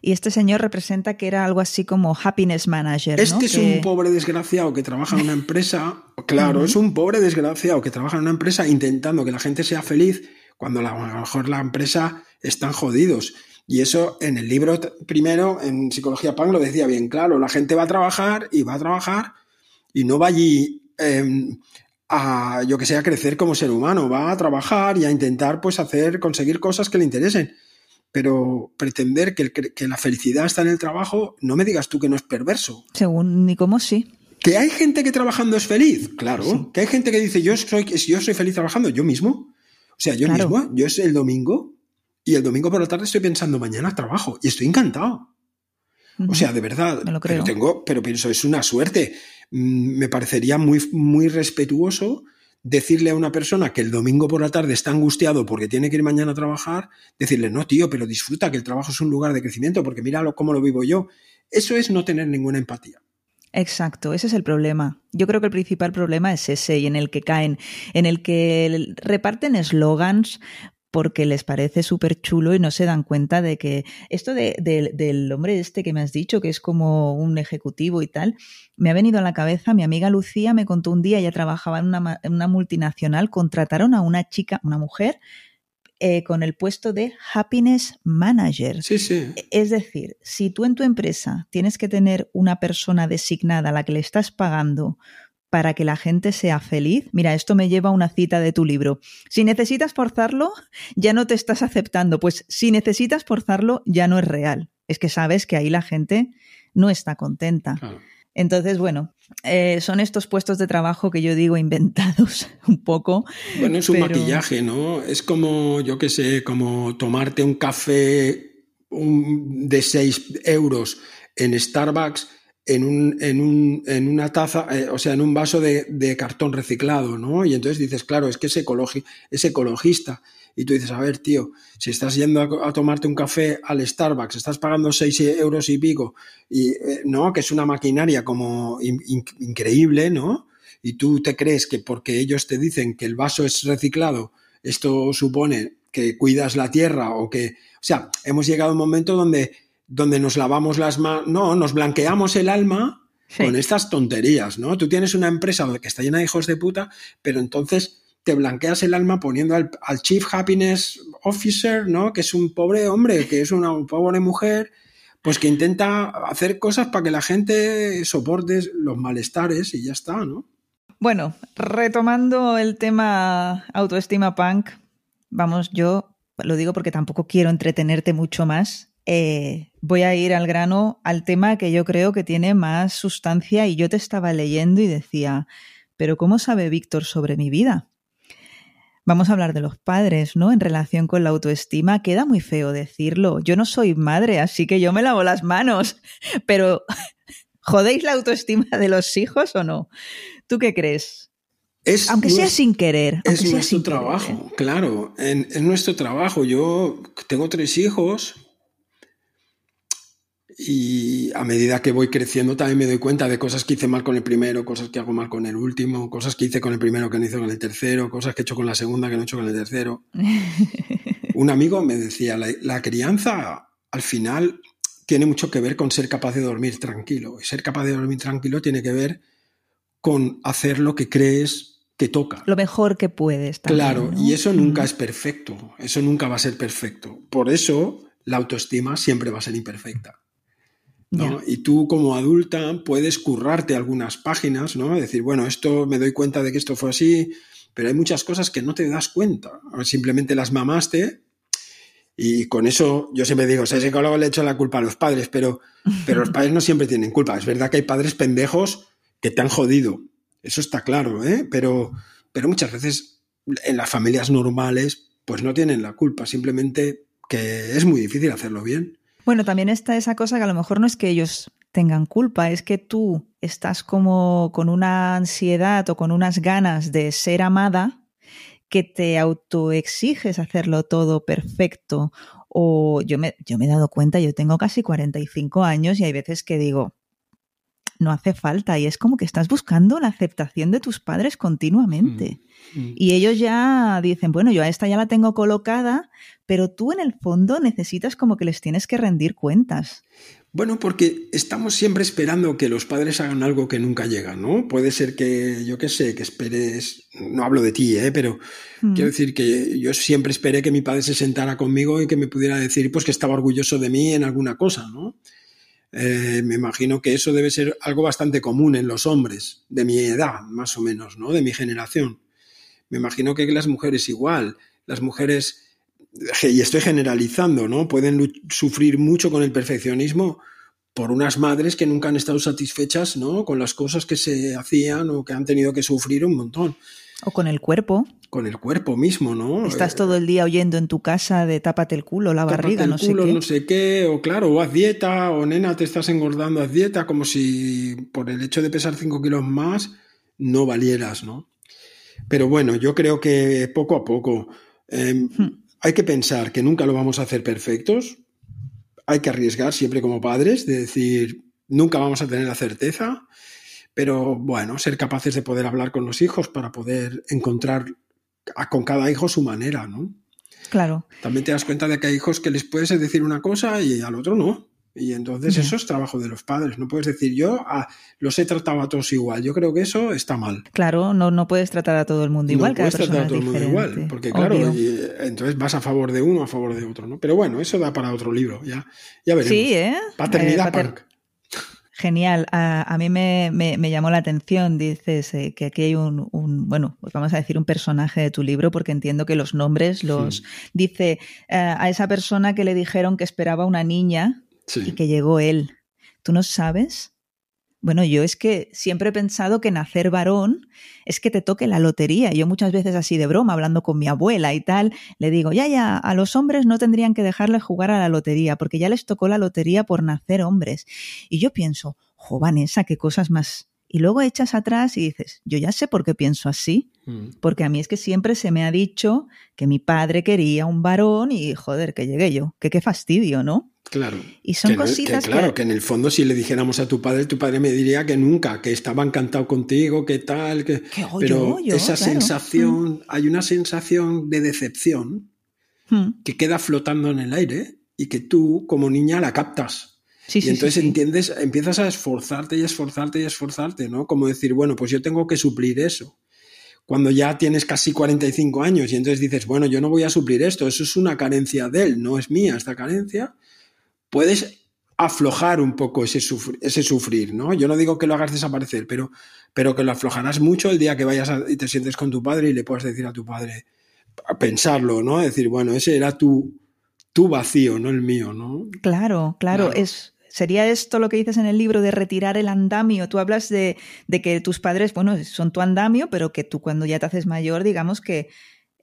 Y este señor representa que era algo así como happiness manager. Este es un pobre desgraciado que trabaja en una empresa, claro, es un pobre desgraciado que trabaja en una empresa intentando que la gente sea feliz cuando a lo mejor la empresa están jodidos. Y eso en el libro primero, en Psicología Punk, lo decía bien claro. La gente va a trabajar y va a trabajar y no va allí em, a, yo que sé, a crecer como ser humano. Va a trabajar y a intentar, pues, hacer, conseguir cosas que le interesen. Pero pretender que, que la felicidad está en el trabajo, no me digas tú que no es perverso. Según ni cómo sí. ¿Que hay gente que trabajando es feliz? Claro. ¿Que hay gente que dice yo soy, yo soy feliz trabajando? Yo mismo. O sea, yo mismo, yo es el domingo, y el domingo por la tarde estoy pensando, mañana trabajo. Y estoy encantado. O sea, de verdad. Pero tengo, pero pienso, es una suerte. Mm, me parecería muy, muy respetuoso decirle a una persona que el domingo por la tarde está angustiado porque tiene que ir mañana a trabajar, decirle, no, tío, pero disfruta que el trabajo es un lugar de crecimiento, porque míralo cómo lo vivo yo. Eso es no tener ninguna empatía. Exacto, ese es el problema. Yo creo que el principal problema es ese y en el que caen, en el que reparten eslogans porque les parece súper chulo y no se dan cuenta de que esto del hombre este que me has dicho, que es como un ejecutivo y tal, me ha venido a la cabeza, mi amiga Lucía me contó un día, ella trabajaba en una, en una multinacional, contrataron a una chica, una mujer, eh, con el puesto de Happiness Manager. Sí, sí. Es decir, si tú en tu empresa tienes que tener una persona designada a la que le estás pagando para que la gente sea feliz, mira, esto me lleva a una cita de tu libro. Si necesitas forzarlo, ya no te estás aceptando. Pues si necesitas forzarlo, ya no es real. Es que sabes que ahí la gente no está contenta. Entonces, bueno, eh, son estos puestos de trabajo que yo digo inventados un poco. Bueno, es un maquillaje, ¿no? Es como, yo qué sé, como tomarte un café de 6 euros en Starbucks en, un, en, un, en una taza, eh, o sea, en un vaso de, cartón reciclado, ¿no? Y entonces dices, claro, es que es, es ecologista. Y tú dices, a ver, tío, si estás yendo a, tomarte un café al Starbucks, estás pagando 6 euros y pico, y, eh, ¿no? Que es una maquinaria como increíble, ¿no? Y tú te crees que porque ellos te dicen que el vaso es reciclado, esto supone que cuidas la tierra o que... O sea, hemos llegado a un momento donde donde nos lavamos las manos, no, nos blanqueamos el alma con estas tonterías, ¿no? Tú tienes una empresa que está llena de hijos de puta, pero entonces te blanqueas el alma poniendo al, Chief Happiness Officer, ¿no? Que es un pobre hombre, que es una pobre mujer, pues que intenta hacer cosas para que la gente soporte los malestares y ya está, ¿no? Bueno, retomando el tema autoestima punk, vamos, yo lo digo porque tampoco quiero entretenerte mucho más. Eh, voy a ir al grano al tema que yo creo que tiene más sustancia y yo te estaba leyendo y decía, pero ¿cómo sabe Víctor sobre mi vida? Vamos a hablar de los padres, ¿no? En relación con la autoestima, queda muy feo decirlo. Yo no soy madre, así que yo me lavo las manos, pero ¿jodéis la autoestima de los hijos o no? ¿Tú qué crees? Es aunque sea sin querer. Es nuestro trabajo, claro. es nuestro trabajo. Yo tengo tres hijos y a medida que voy creciendo también me doy cuenta de cosas que hice mal con el primero, cosas que hago mal con el último, cosas que hice con el primero que no hice con el tercero, cosas que he hecho con la segunda que no he hecho con el tercero. Un amigo me decía, la, crianza al final tiene mucho que ver con ser capaz de dormir tranquilo. Y ser capaz de dormir tranquilo tiene que ver con hacer lo que crees que toca. Lo mejor que puedes. claro, y eso nunca es perfecto. Eso nunca va a ser perfecto. Por eso la autoestima siempre va a ser imperfecta. Y tú como adulta puedes currarte algunas páginas, ¿no? Decir, bueno, esto me doy cuenta de que esto fue así, pero hay muchas cosas que no te das cuenta. Simplemente las mamaste y con eso yo siempre digo, ese psicólogo le echo la culpa a los padres, pero, pero los padres no siempre tienen culpa. Es verdad que hay padres pendejos que te han jodido. Eso está claro, ¿eh? Pero, pero muchas veces en las familias normales pues no tienen la culpa, simplemente que es muy difícil hacerlo bien. Bueno, también está esa cosa que a lo mejor no es que ellos tengan culpa, es que tú estás como con una ansiedad o con unas ganas de ser amada que te autoexiges hacerlo todo perfecto. O yo me, yo me he dado cuenta, yo tengo casi 45 años y hay veces que digo, no hace falta. Y es como que estás buscando la aceptación de tus padres continuamente. Mm, mm. Y ellos ya dicen, bueno, yo a esta ya la tengo colocada, pero tú en el fondo necesitas como que les tienes que rendir cuentas. Bueno, porque estamos siempre esperando que los padres hagan algo que nunca llega, ¿no? Puede ser que, yo qué sé, que esperes, no hablo de ti, ¿eh? pero mm. quiero decir que yo siempre esperé que mi padre se sentara conmigo y que me pudiera decir, pues que estaba orgulloso de mí en alguna cosa, ¿no? Eh, me imagino que eso debe ser algo bastante común en los hombres de mi edad, más o menos, ¿no? De mi generación. Me imagino que las mujeres igual. Las mujeres, y estoy generalizando, ¿no? Pueden sufrir mucho con el perfeccionismo por unas madres que nunca han estado satisfechas, ¿no? Con las cosas que se hacían o que han tenido que sufrir un montón. O con el cuerpo. Con el cuerpo mismo, ¿no? Estás todo el día oyendo en tu casa de tápate el culo, la barriga, no sé qué. no sé qué, o claro, o haz dieta, o nena, te estás engordando, haz dieta, como si por el hecho de pesar 5 kilos más no valieras, ¿no? Pero bueno, yo creo que poco a poco em, hmm. hay que pensar que nunca lo vamos a hacer perfectos, hay que arriesgar siempre como padres, de decir, nunca vamos a tener la certeza, pero bueno, ser capaces de poder hablar con los hijos para poder encontrar con cada hijo su manera, ¿no? Claro. También te das cuenta de que hay hijos que les puedes decir una cosa y al otro no. Y entonces eso es trabajo de los padres. No puedes decir yo ah, los he tratado a todos igual. Yo creo que eso está mal. Claro, no, no puedes tratar a todo el mundo igual. No puedes tratar a todo el mundo igual. Porque claro, entonces vas a favor de uno, a favor de otro. ¿no? Pero bueno, eso da para otro libro. Ya, ya veremos. Sí, ¿eh? Paternidad eh, Punk. Genial. A, mí me, llamó la atención, dices, eh, que aquí hay un, bueno, pues vamos a decir un personaje de tu libro, porque entiendo que los nombres los... Dice eh, a esa persona que le dijeron que esperaba una niña y que llegó él. ¿Tú no sabes? Bueno, yo es que siempre he pensado que nacer varón es que te toque la lotería. Yo muchas veces así de broma, hablando con mi abuela y tal, le digo, ya, ya, a los hombres no tendrían que dejarles jugar a la lotería, porque ya les tocó la lotería por nacer hombres. Y yo pienso, jo, Vanessa, qué cosas más y luego echas atrás y dices, yo ya sé por qué pienso así, mm. porque a mí es que siempre se me ha dicho que mi padre quería un varón y joder, que llegué yo, que qué fastidio, ¿no? Claro. Y son cositas que, claro, que... en el fondo si le dijéramos a tu padre, tu padre me diría que nunca, que estaba encantado contigo, que tal, que... Pero esa sensación, mm. hay una sensación de decepción mm. que queda flotando en el aire y que tú como niña la captas y entonces entiendes, empiezas a esforzarte y esforzarte y esforzarte, ¿no? Como decir, bueno, pues yo tengo que suplir eso. Cuando ya tienes casi 45 años y entonces dices, bueno, yo no voy a suplir esto, eso es una carencia de él, no es mía esta carencia, puedes aflojar un poco ese, ese sufrir, ¿no? Yo no digo que lo hagas desaparecer, pero, pero que lo aflojarás mucho el día que vayas y te sientes con tu padre y le puedas decir a tu padre, a pensarlo, ¿no? Decir, bueno, ese era tu, tu vacío, no el mío, ¿no? Claro, claro, es ¿Sería esto lo que dices en el libro de retirar el andamio? Tú hablas de, que tus padres, bueno, son tu andamio, pero que tú cuando ya te haces mayor, digamos que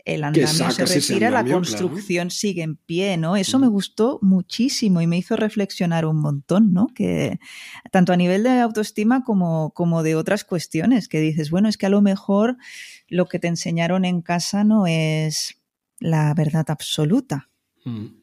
el andamio se retira, la construcción sigue en pie, ¿no? Eso me gustó muchísimo y me hizo reflexionar un montón, ¿no? Que tanto a nivel de autoestima como, como de otras cuestiones, que dices, bueno, es que a lo mejor lo que te enseñaron en casa no es la verdad absoluta. Mm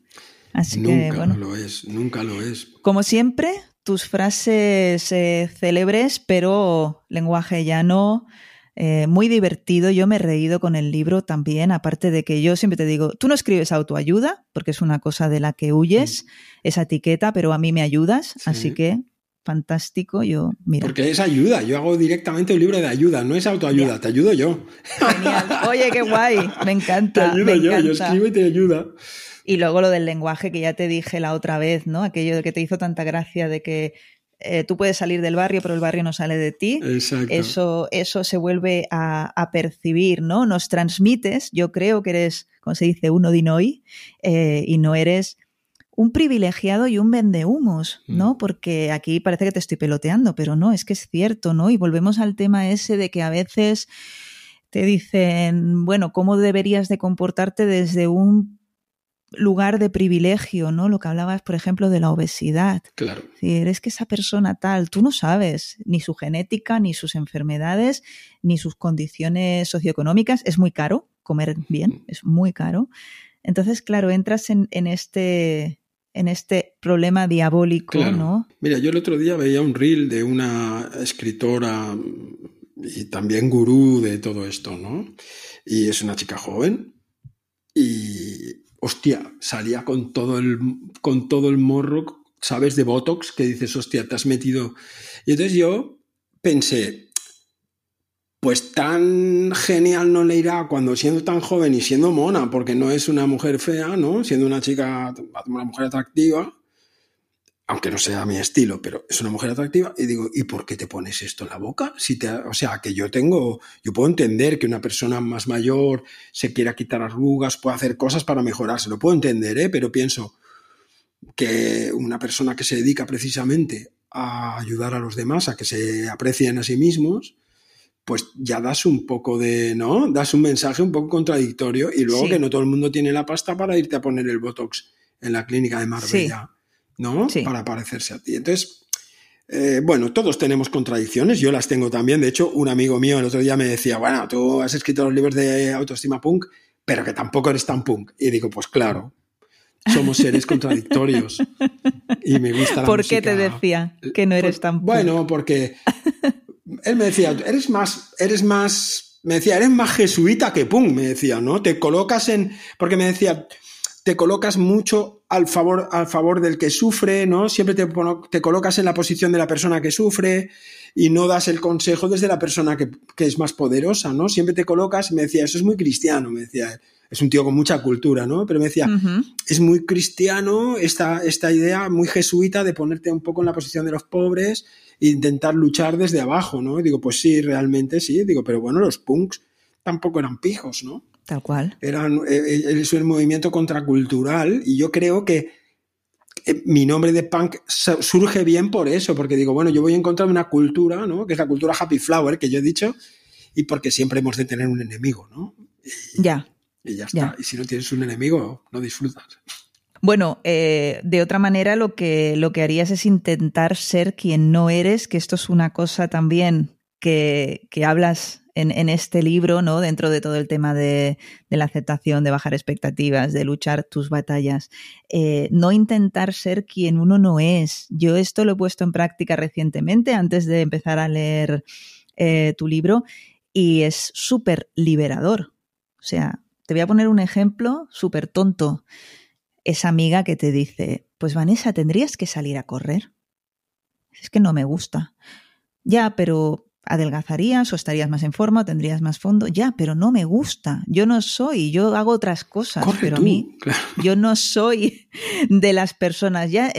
nunca lo es, nunca lo es. Como siempre, tus frases eh, célebres, pero lenguaje llano, eh, muy divertido. Yo me he reído con el libro también, aparte de que yo siempre te digo, tú no escribes autoayuda, porque es una cosa de la que huyes, esa etiqueta, pero a mí me ayudas, así que fantástico. Yo, mira. Porque es ayuda. Yo hago directamente un libro de ayuda, no es autoayuda, te ayudo yo. Genial. Oye, qué guay. Me encanta. Te ayudo yo, yo escribo y te ayuda. Y luego lo del lenguaje que ya te dije la otra vez, ¿no? Aquello de que te hizo tanta gracia de que eh, tú puedes salir del barrio, pero el barrio no sale de ti. Exacto. Eso, eso se vuelve a, percibir, ¿no? Nos transmites, yo creo que eres, como se dice, uno de hoy, eh, y no eres un privilegiado y un vendehumos, ¿no? Mm. Porque aquí parece que te estoy peloteando, pero no, es que es cierto, ¿no? Y volvemos al tema ese de que a veces te dicen, bueno, ¿cómo deberías de comportarte desde un lugar de privilegio, ¿no? Lo que hablabas, por ejemplo, de la obesidad. Claro. Si eres que esa persona tal, tú no sabes ni su genética, ni sus enfermedades, ni sus condiciones socioeconómicas. Es muy caro comer bien, es muy caro. Entonces, claro, entras en, este en este problema diabólico, ¿no? Mira, yo el otro día veía un reel de una escritora y también gurú de todo esto, ¿no? Y es una chica joven y hostia, salía con todo el, con todo el morro, ¿sabes? De Botox, que dices, hostia, te has metido. Y entonces yo pensé, pues tan genial no le irá cuando siendo tan joven y siendo mona, porque no es una mujer fea, ¿no? Siendo una chica, una mujer atractiva, aunque no sea mi estilo, pero es una mujer atractiva, y digo, ¿y por qué te pones esto en la boca? Si te, o sea, que yo tengo, yo puedo entender que una persona más mayor se quiera quitar arrugas, puede hacer cosas para mejorarse, lo puedo entender, ¿eh? pero pienso que una persona que se dedica precisamente a ayudar a los demás, a que se aprecien a sí mismos, pues ya das un poco de, ¿no? Das un mensaje un poco contradictorio y luego que no todo el mundo tiene la pasta para irte a poner el Botox en la clínica de Marbella. ¿No? Para parecerse a ti. Entonces, eh, bueno, todos tenemos contradicciones, yo las tengo también. De hecho, un amigo mío el otro día me decía, bueno, tú has escrito los libros de autoestima punk, pero que tampoco eres tan punk. Y digo, pues claro, somos seres contradictorios. Y me gusta la ¿Por qué te decía que no eres tan punk? Bueno, porque él me decía, eres más, eres más Me decía, eres más jesuita que pum, me decía, ¿no? Te colocas en. Porque me decía, te colocas mucho al favor, al favor del que sufre, ¿no? Siempre te, te, colocas en la posición de la persona que sufre y no das el consejo desde la persona que, que es más poderosa, ¿no? Siempre te colocas, me decía, eso es muy cristiano, me decía, es un tío con mucha cultura, ¿no? Pero me decía, es muy cristiano esta, esta idea muy jesuita de ponerte un poco en la posición de los pobres e intentar luchar desde abajo, ¿no? Y digo, pues sí, realmente sí, digo, pero bueno, los punks tampoco eran pijos, ¿no? Tal cual. Eh, eh, es un movimiento contracultural y yo creo que eh, mi nombre de punk surge bien por eso, porque digo, bueno, yo voy a encontrar una cultura, ¿no? Que es la cultura happy flower que yo he dicho y porque siempre hemos de tener un enemigo, ¿no? ya. Y ya está. Y si no tienes un enemigo, no disfrutas. Bueno, de otra manera lo que, lo que harías es intentar ser quien no eres, que esto es una cosa también que, que hablas en, este libro, ¿no? Dentro de todo el tema de, la aceptación, de bajar expectativas, de luchar tus batallas. Eh, no intentar ser quien uno no es. Yo esto lo he puesto en práctica recientemente, antes de empezar a leer eh, tu libro, y es súper liberador. O sea, te voy a poner un ejemplo súper tonto. Esa amiga que te dice, pues Vanessa, tendrías que salir a correr. Es que no me gusta. Ya, pero adelgazarías o estarías más en forma o tendrías más fondo. Ya, pero no me gusta. Yo no soy, yo hago otras cosas, pero a mí yo no soy de las personas. Ya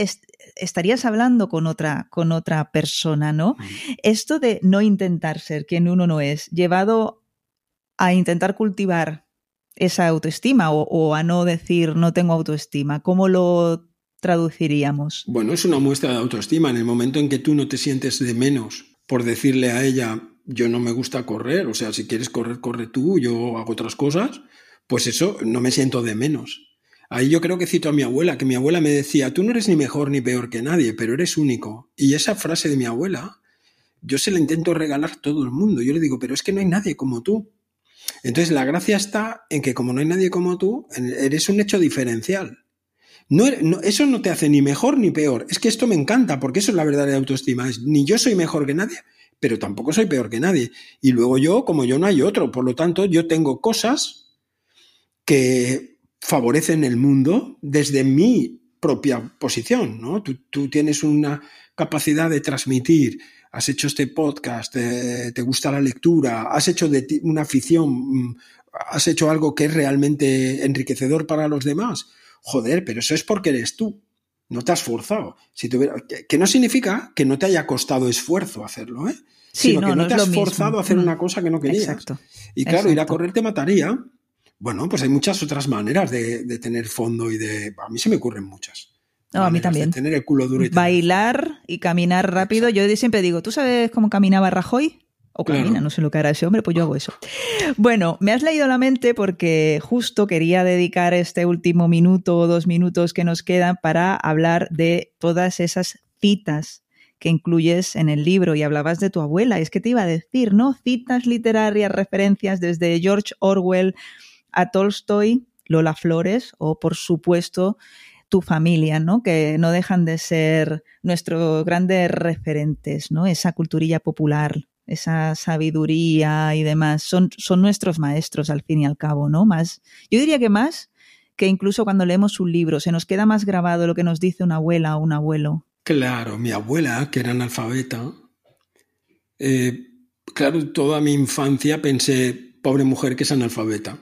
estarías hablando con otra, con otra persona, ¿no? Mm. Esto de no intentar ser quien uno no es, llevado a intentar cultivar esa autoestima o, o a no decir no tengo autoestima, ¿cómo lo traduciríamos? Bueno, es una muestra de autoestima en el momento en que tú no te sientes de menos por decirle a ella, yo no me gusta correr, o sea, si quieres correr, corre tú, yo hago otras cosas, pues eso, no me siento de menos. Ahí yo creo que cito a mi abuela, que mi abuela me decía, tú no eres ni mejor ni peor que nadie, pero eres único. Y esa frase de mi abuela, yo se la intento regalar a todo el mundo. Yo le digo, pero es que no hay nadie como tú. Entonces la gracia está en que como no hay nadie como tú, eres un hecho diferencial. No, eso no te hace ni mejor ni peor. Es que esto me encanta, porque eso es la verdadera autoestima. Es, ni yo soy mejor que nadie, pero tampoco soy peor que nadie. Y luego yo, como yo, no hay otro. Por lo tanto, yo tengo cosas que favorecen el mundo desde mi propia posición, ¿no? Tú, tienes una capacidad de transmitir, has hecho este podcast, te, te gusta la lectura, has hecho de ti una afición, mm, has hecho algo que es realmente enriquecedor para los demás joder, pero eso es porque eres tú. No te has forzado. Si que, no significa que no te haya costado esfuerzo hacerlo, ¿eh? Sí, Sino no, que no, te has forzado a hacer una cosa que no querías. Exacto. Y claro, ir a correr te mataría. Bueno, pues hay muchas otras maneras de, tener fondo y de. A mí se me ocurren muchas. No, a mí también. tener el culo duro y Bailar y caminar rápido. Yo siempre digo, ¿tú sabes cómo caminaba Rajoy? O camina, no sé lo que hará ese hombre, pues yo hago eso. Bueno, me has leído la mente porque justo quería dedicar este último minuto o dos minutos que nos quedan para hablar de todas esas citas que incluyes en el libro y hablabas de tu abuela. Es que te iba a decir, ¿no? Citas literarias, referencias desde George Orwell a Tolstoy, Lola Flores o, por supuesto, tu familia, ¿no? Que no dejan de ser nuestros grandes referentes, ¿no? Esa culturilla popular esa sabiduría y demás, son, son nuestros maestros al fin y al cabo, ¿no? Más, yo diría que más que incluso cuando leemos un libro, se nos queda más grabado lo que nos dice una abuela o un abuelo. Claro, mi abuela, que era analfabeta, eh, claro, toda mi infancia pensé, pobre mujer que es analfabeta,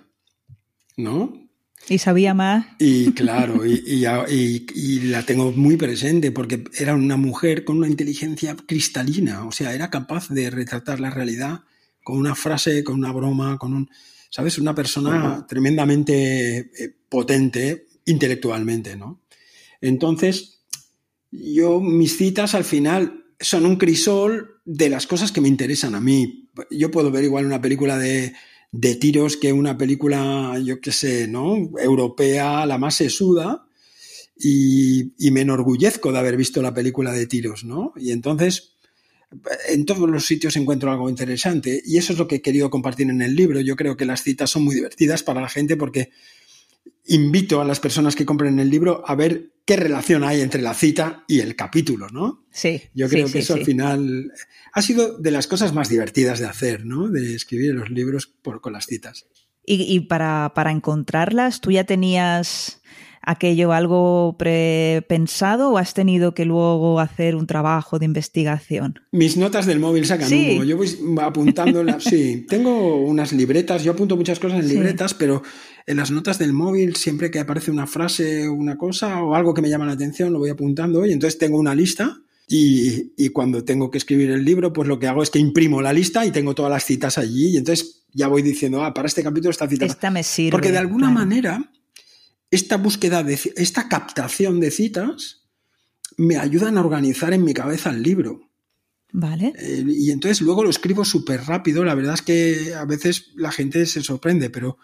¿no? Y sabía más. Y claro, y, la tengo muy presente porque era una mujer con una inteligencia cristalina, o sea, era capaz de retratar la realidad con una frase, con una broma, con un, ¿sabes? Una persona tremendamente eh, potente intelectualmente, ¿no? Entonces, yo, mis citas al final son un crisol de las cosas que me interesan a mí. Yo puedo ver igual una película de de tiros que una película, yo qué sé, ¿no? Europea, la más sesuda, y, y, me enorgullezco de haber visto la película de tiros, ¿no? Y entonces, en todos los sitios encuentro algo interesante, y eso es lo que he querido compartir en el libro. Yo creo que las citas son muy divertidas para la gente porque invito a las personas que compren el libro a ver qué relación hay entre la cita y el capítulo, ¿no? Sí. Yo creo sí, que sí, eso sí. al final ha sido de las cosas más divertidas de hacer, ¿no? De escribir los libros por, con las citas. Y, y para, para encontrarlas, ¿tú ya tenías aquello algo prepensado o has tenido que luego hacer un trabajo de investigación? Mis notas del móvil sacan Sí. humo. Yo voy apuntando. la- sí, tengo unas libretas. Yo apunto muchas cosas en libretas, pero en las notas del móvil, siempre que aparece una frase o una cosa o algo que me llama la atención, lo voy apuntando. Y entonces tengo una lista. Y, y cuando tengo que escribir el libro, pues lo que hago es que imprimo la lista y tengo todas las citas allí. Y entonces ya voy diciendo, ah, para este capítulo esta cita. Esta me sirve. Porque de alguna claro. manera, esta búsqueda de esta captación de citas me ayudan a organizar en mi cabeza el libro. Vale. Eh, y entonces luego lo escribo súper rápido. La verdad es que a veces la gente se sorprende, pero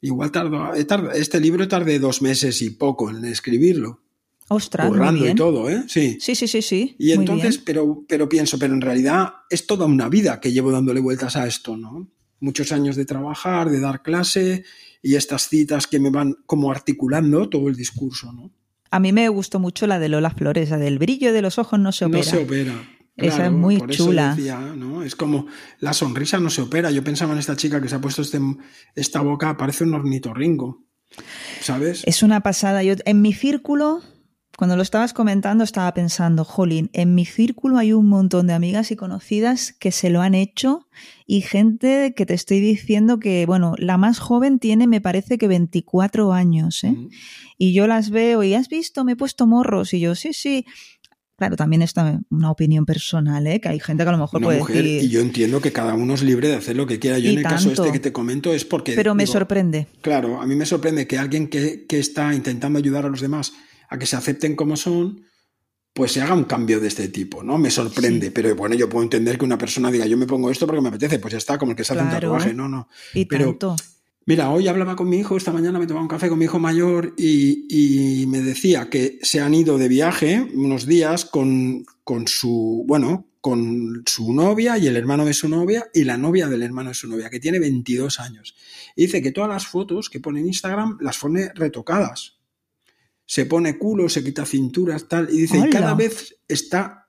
igual tardo, he tard- este libro tardé dos meses y poco en escribirlo, Ostras, muy y todo, ¿eh? Sí. Sí, sí, sí, sí. Y entonces, pero, pero pienso, pero en realidad es toda una vida que llevo dándole vueltas a esto, ¿no? Muchos años de trabajar, de dar clase y estas citas que me van como articulando todo el discurso, ¿no? A mí me gustó mucho la de Lola Flores, la del brillo de los ojos no se opera. No se opera. Esa es muy por eso chula. decía, ¿no? Es como la sonrisa no se opera. Yo pensaba en esta chica que se ha puesto este, esta boca, parece un ornitorrinco. ¿Sabes? Es una pasada. Yo en mi círculo, cuando lo estabas comentando, estaba pensando, jolín, en mi círculo hay un montón de amigas y conocidas que se lo han hecho y gente que te estoy diciendo que, bueno, la más joven tiene, me parece que 24 años, ¿eh? Mm. Y yo las veo y has visto, me he puesto morros y yo, sí, sí. Claro, también está una opinión personal, ¿eh? Que hay gente que a lo mejor Una puede mujer, decir. y yo entiendo que cada uno es libre de hacer lo que quiera. Yo Y en el caso este que te comento es porque... Pero me digo, sorprende. Claro, a mí me sorprende que alguien que, que está intentando ayudar a los demás a que se acepten como son, pues se haga un cambio de este tipo, ¿no? Me sorprende, Sí. pero bueno, yo puedo entender que una persona diga, yo me pongo esto porque me apetece, pues ya está, como el que se hace un tatuaje, no, no. Y Pero- tanto. Mira, hoy hablaba con mi hijo, esta mañana me tomaba un café con mi hijo mayor y, y me decía que se han ido de viaje unos días con, con su, bueno, con su novia y el hermano de su novia y la novia del hermano de su novia, que tiene 22 años. Y dice que todas las fotos que pone en Instagram las pone retocadas. Se pone culo, se quita cinturas, tal, y dice, y ¡Hala! cada vez está,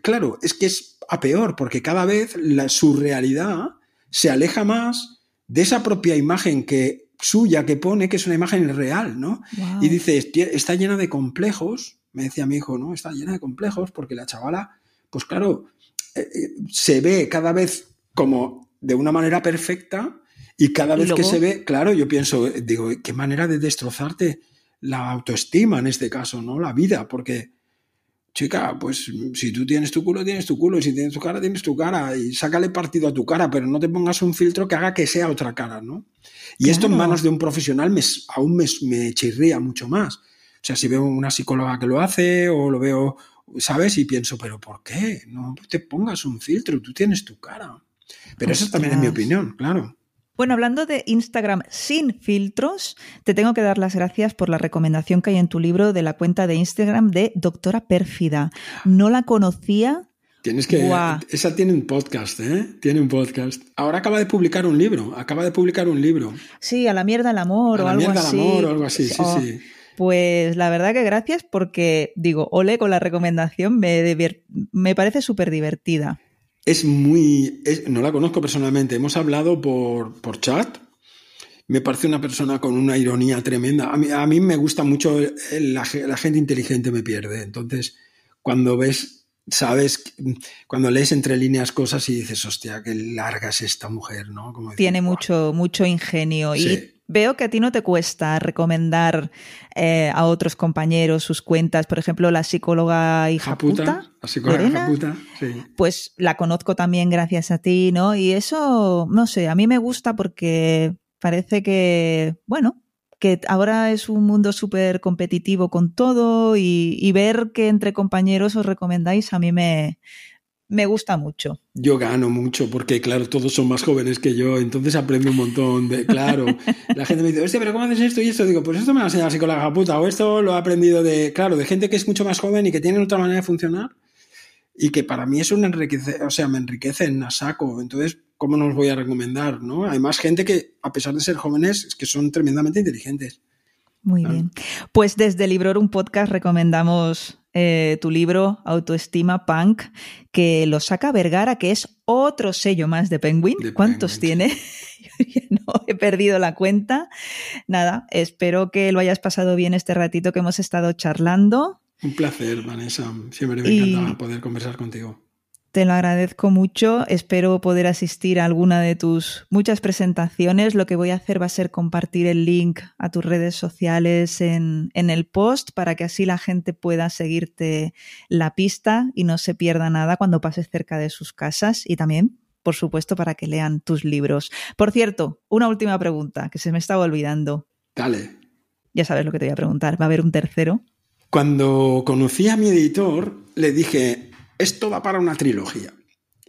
claro, es que es a peor, porque cada vez la, su realidad se aleja más de esa propia imagen que suya que pone, que es una imagen real, ¿no? Y dice, "Esti- está llena de complejos, me decía mi hijo, ¿no? Está llena de complejos porque la chavala, pues claro, eh, eh, se ve cada vez como de una manera perfecta y cada Y vez que se ve, claro, yo pienso, digo, qué manera de destrozarte la autoestima en este caso, ¿no? La vida, porque, chica, pues si tú tienes tu culo, tienes tu culo, y si tienes tu cara, tienes tu cara, y sácale partido a tu cara, pero no te pongas un filtro que haga que sea otra cara, ¿no? Y esto en manos de un profesional me, aún me, me chirría mucho más. O sea, si veo una psicóloga que lo hace o lo veo, ¿sabes? Y pienso, pero ¿por qué? No te pongas un filtro, tú tienes tu cara. Pero eso también es mi opinión, claro. Bueno, hablando de Instagram sin filtros, te tengo que dar las gracias por la recomendación que hay en tu libro de la cuenta de Instagram de Doctora Pérfida. No la conocía. Tienes que. Guau. Esa tiene un podcast, ¿eh? Tiene un podcast. Ahora acaba de publicar un libro. Acaba de publicar un libro. Sí, a la mierda el amor A o la algo mierda al así. amor o algo así, sí, Oh, sí. Pues la verdad que gracias porque, digo, ole con la recomendación, me, me parece súper divertida. Es muy. es- no la conozco personalmente. Hemos hablado por, por chat. Me parece una persona con una ironía tremenda. A mí, a mí me gusta mucho la, ge- la gente inteligente me pierde. Entonces, cuando ves, sabes, cuando lees entre líneas cosas y dices, hostia, qué larga es esta mujer, ¿no? Como Tiene mucho, mucho ingenio. Sí. Y veo que a ti no te cuesta recomendar eh, a otros compañeros sus cuentas. Por ejemplo, la psicóloga hija puta, Japuta, la psicóloga Japuta, sí. pues la conozco también gracias a ti, ¿no? Y eso, no sé, a mí me gusta porque parece que, bueno, que ahora es un mundo súper competitivo con todo y, y ver que entre compañeros os recomendáis a mí me, me gusta mucho. Yo gano mucho porque, claro, todos son más jóvenes que yo, entonces aprendo un montón de, claro. La gente me dice, hostia, pero ¿cómo haces esto y esto? Digo, pues esto me lo ha enseñado la psicóloga puta, o esto lo he aprendido de, claro, de gente que es mucho más joven y que tiene otra manera de funcionar y que para mí es un enriquece, o sea, me enriquecen a saco. Entonces, ¿cómo no os voy a recomendar, no? Hay más gente que, a pesar de ser jóvenes, es que son tremendamente inteligentes. Muy bien. Pues desde Librorum Podcast recomendamos eh, tu libro Autoestima Punk, que lo saca Vergara, que es otro sello más de Penguin. ¿Cuántos tiene? no he perdido la cuenta. Nada, espero que lo hayas pasado bien este ratito que hemos estado charlando. Un placer, Vanessa. Siempre me encanta poder conversar contigo. Te lo agradezco mucho. Espero poder asistir a alguna de tus muchas presentaciones. Lo que voy a hacer va a ser compartir el link a tus redes sociales en, en, el post para que así la gente pueda seguirte la pista y no se pierda nada cuando pases cerca de sus casas y también, por supuesto, para que lean tus libros. Por cierto, una última pregunta que se me estaba olvidando. Dale. Ya sabes lo que te voy a preguntar. ¿Va a haber un tercero? Cuando conocí a mi editor, le dije, esto va para una trilogía.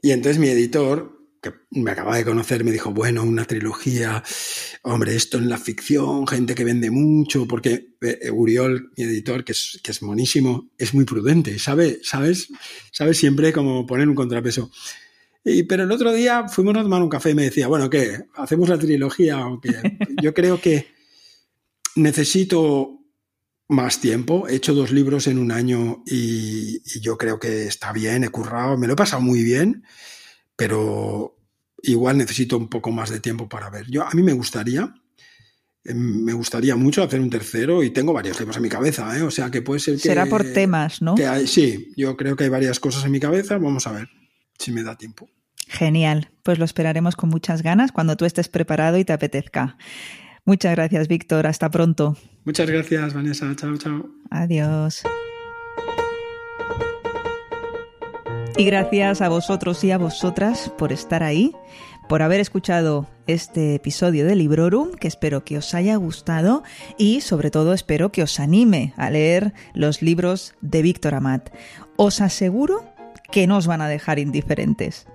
Y entonces mi editor, que me acaba de conocer, me dijo, bueno, una trilogía, hombre, esto en la ficción, gente que vende mucho, porque eh, Uriol, mi editor, que es, que es monísimo, es muy prudente, sabe, ¿sabes? Sabe siempre cómo poner un contrapeso. Y, pero el otro día fuimos a tomar un café y me decía, bueno, ¿qué? ¿Hacemos la trilogía o qué? Yo creo que necesito más tiempo. He hecho dos libros en un año y, yo creo que está bien, he currado, me lo he pasado muy bien, pero igual necesito un poco más de tiempo para ver. Yo, a mí me gustaría, em, me gustaría mucho hacer un tercero y tengo varios temas en mi cabeza, ¿eh? o sea que puede ser que... Será por temas, ¿no? sí, yo creo que hay varias cosas en mi cabeza, vamos a ver si me da tiempo. Genial, pues lo esperaremos con muchas ganas cuando tú estés preparado y te apetezca. Muchas gracias, Víctor. Hasta pronto. Muchas gracias, Vanessa. Chao, chao. Adiós. Y gracias a vosotros y a vosotras por estar ahí, por haber escuchado este episodio de Librorum, que espero que os haya gustado y sobre todo espero que os anime a leer los libros de Víctor Amat. Os aseguro que no os van a dejar indiferentes.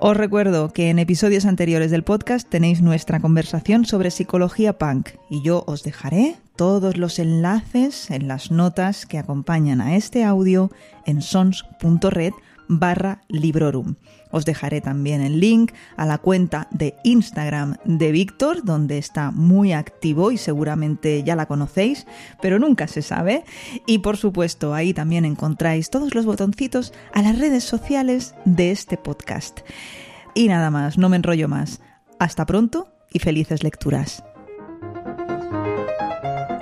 Os recuerdo que en episodios anteriores del podcast tenéis nuestra conversación sobre psicología punk y yo os dejaré todos los enlaces en las notas que acompañan a este audio en sons.red barra librorum. Os dejaré también el link a la cuenta de Instagram de Víctor, donde está muy activo y seguramente ya la conocéis, pero nunca se sabe. Y por supuesto, ahí también encontráis todos los botoncitos a las redes sociales de este podcast. Y nada más, no me enrollo más. Hasta pronto y felices lecturas.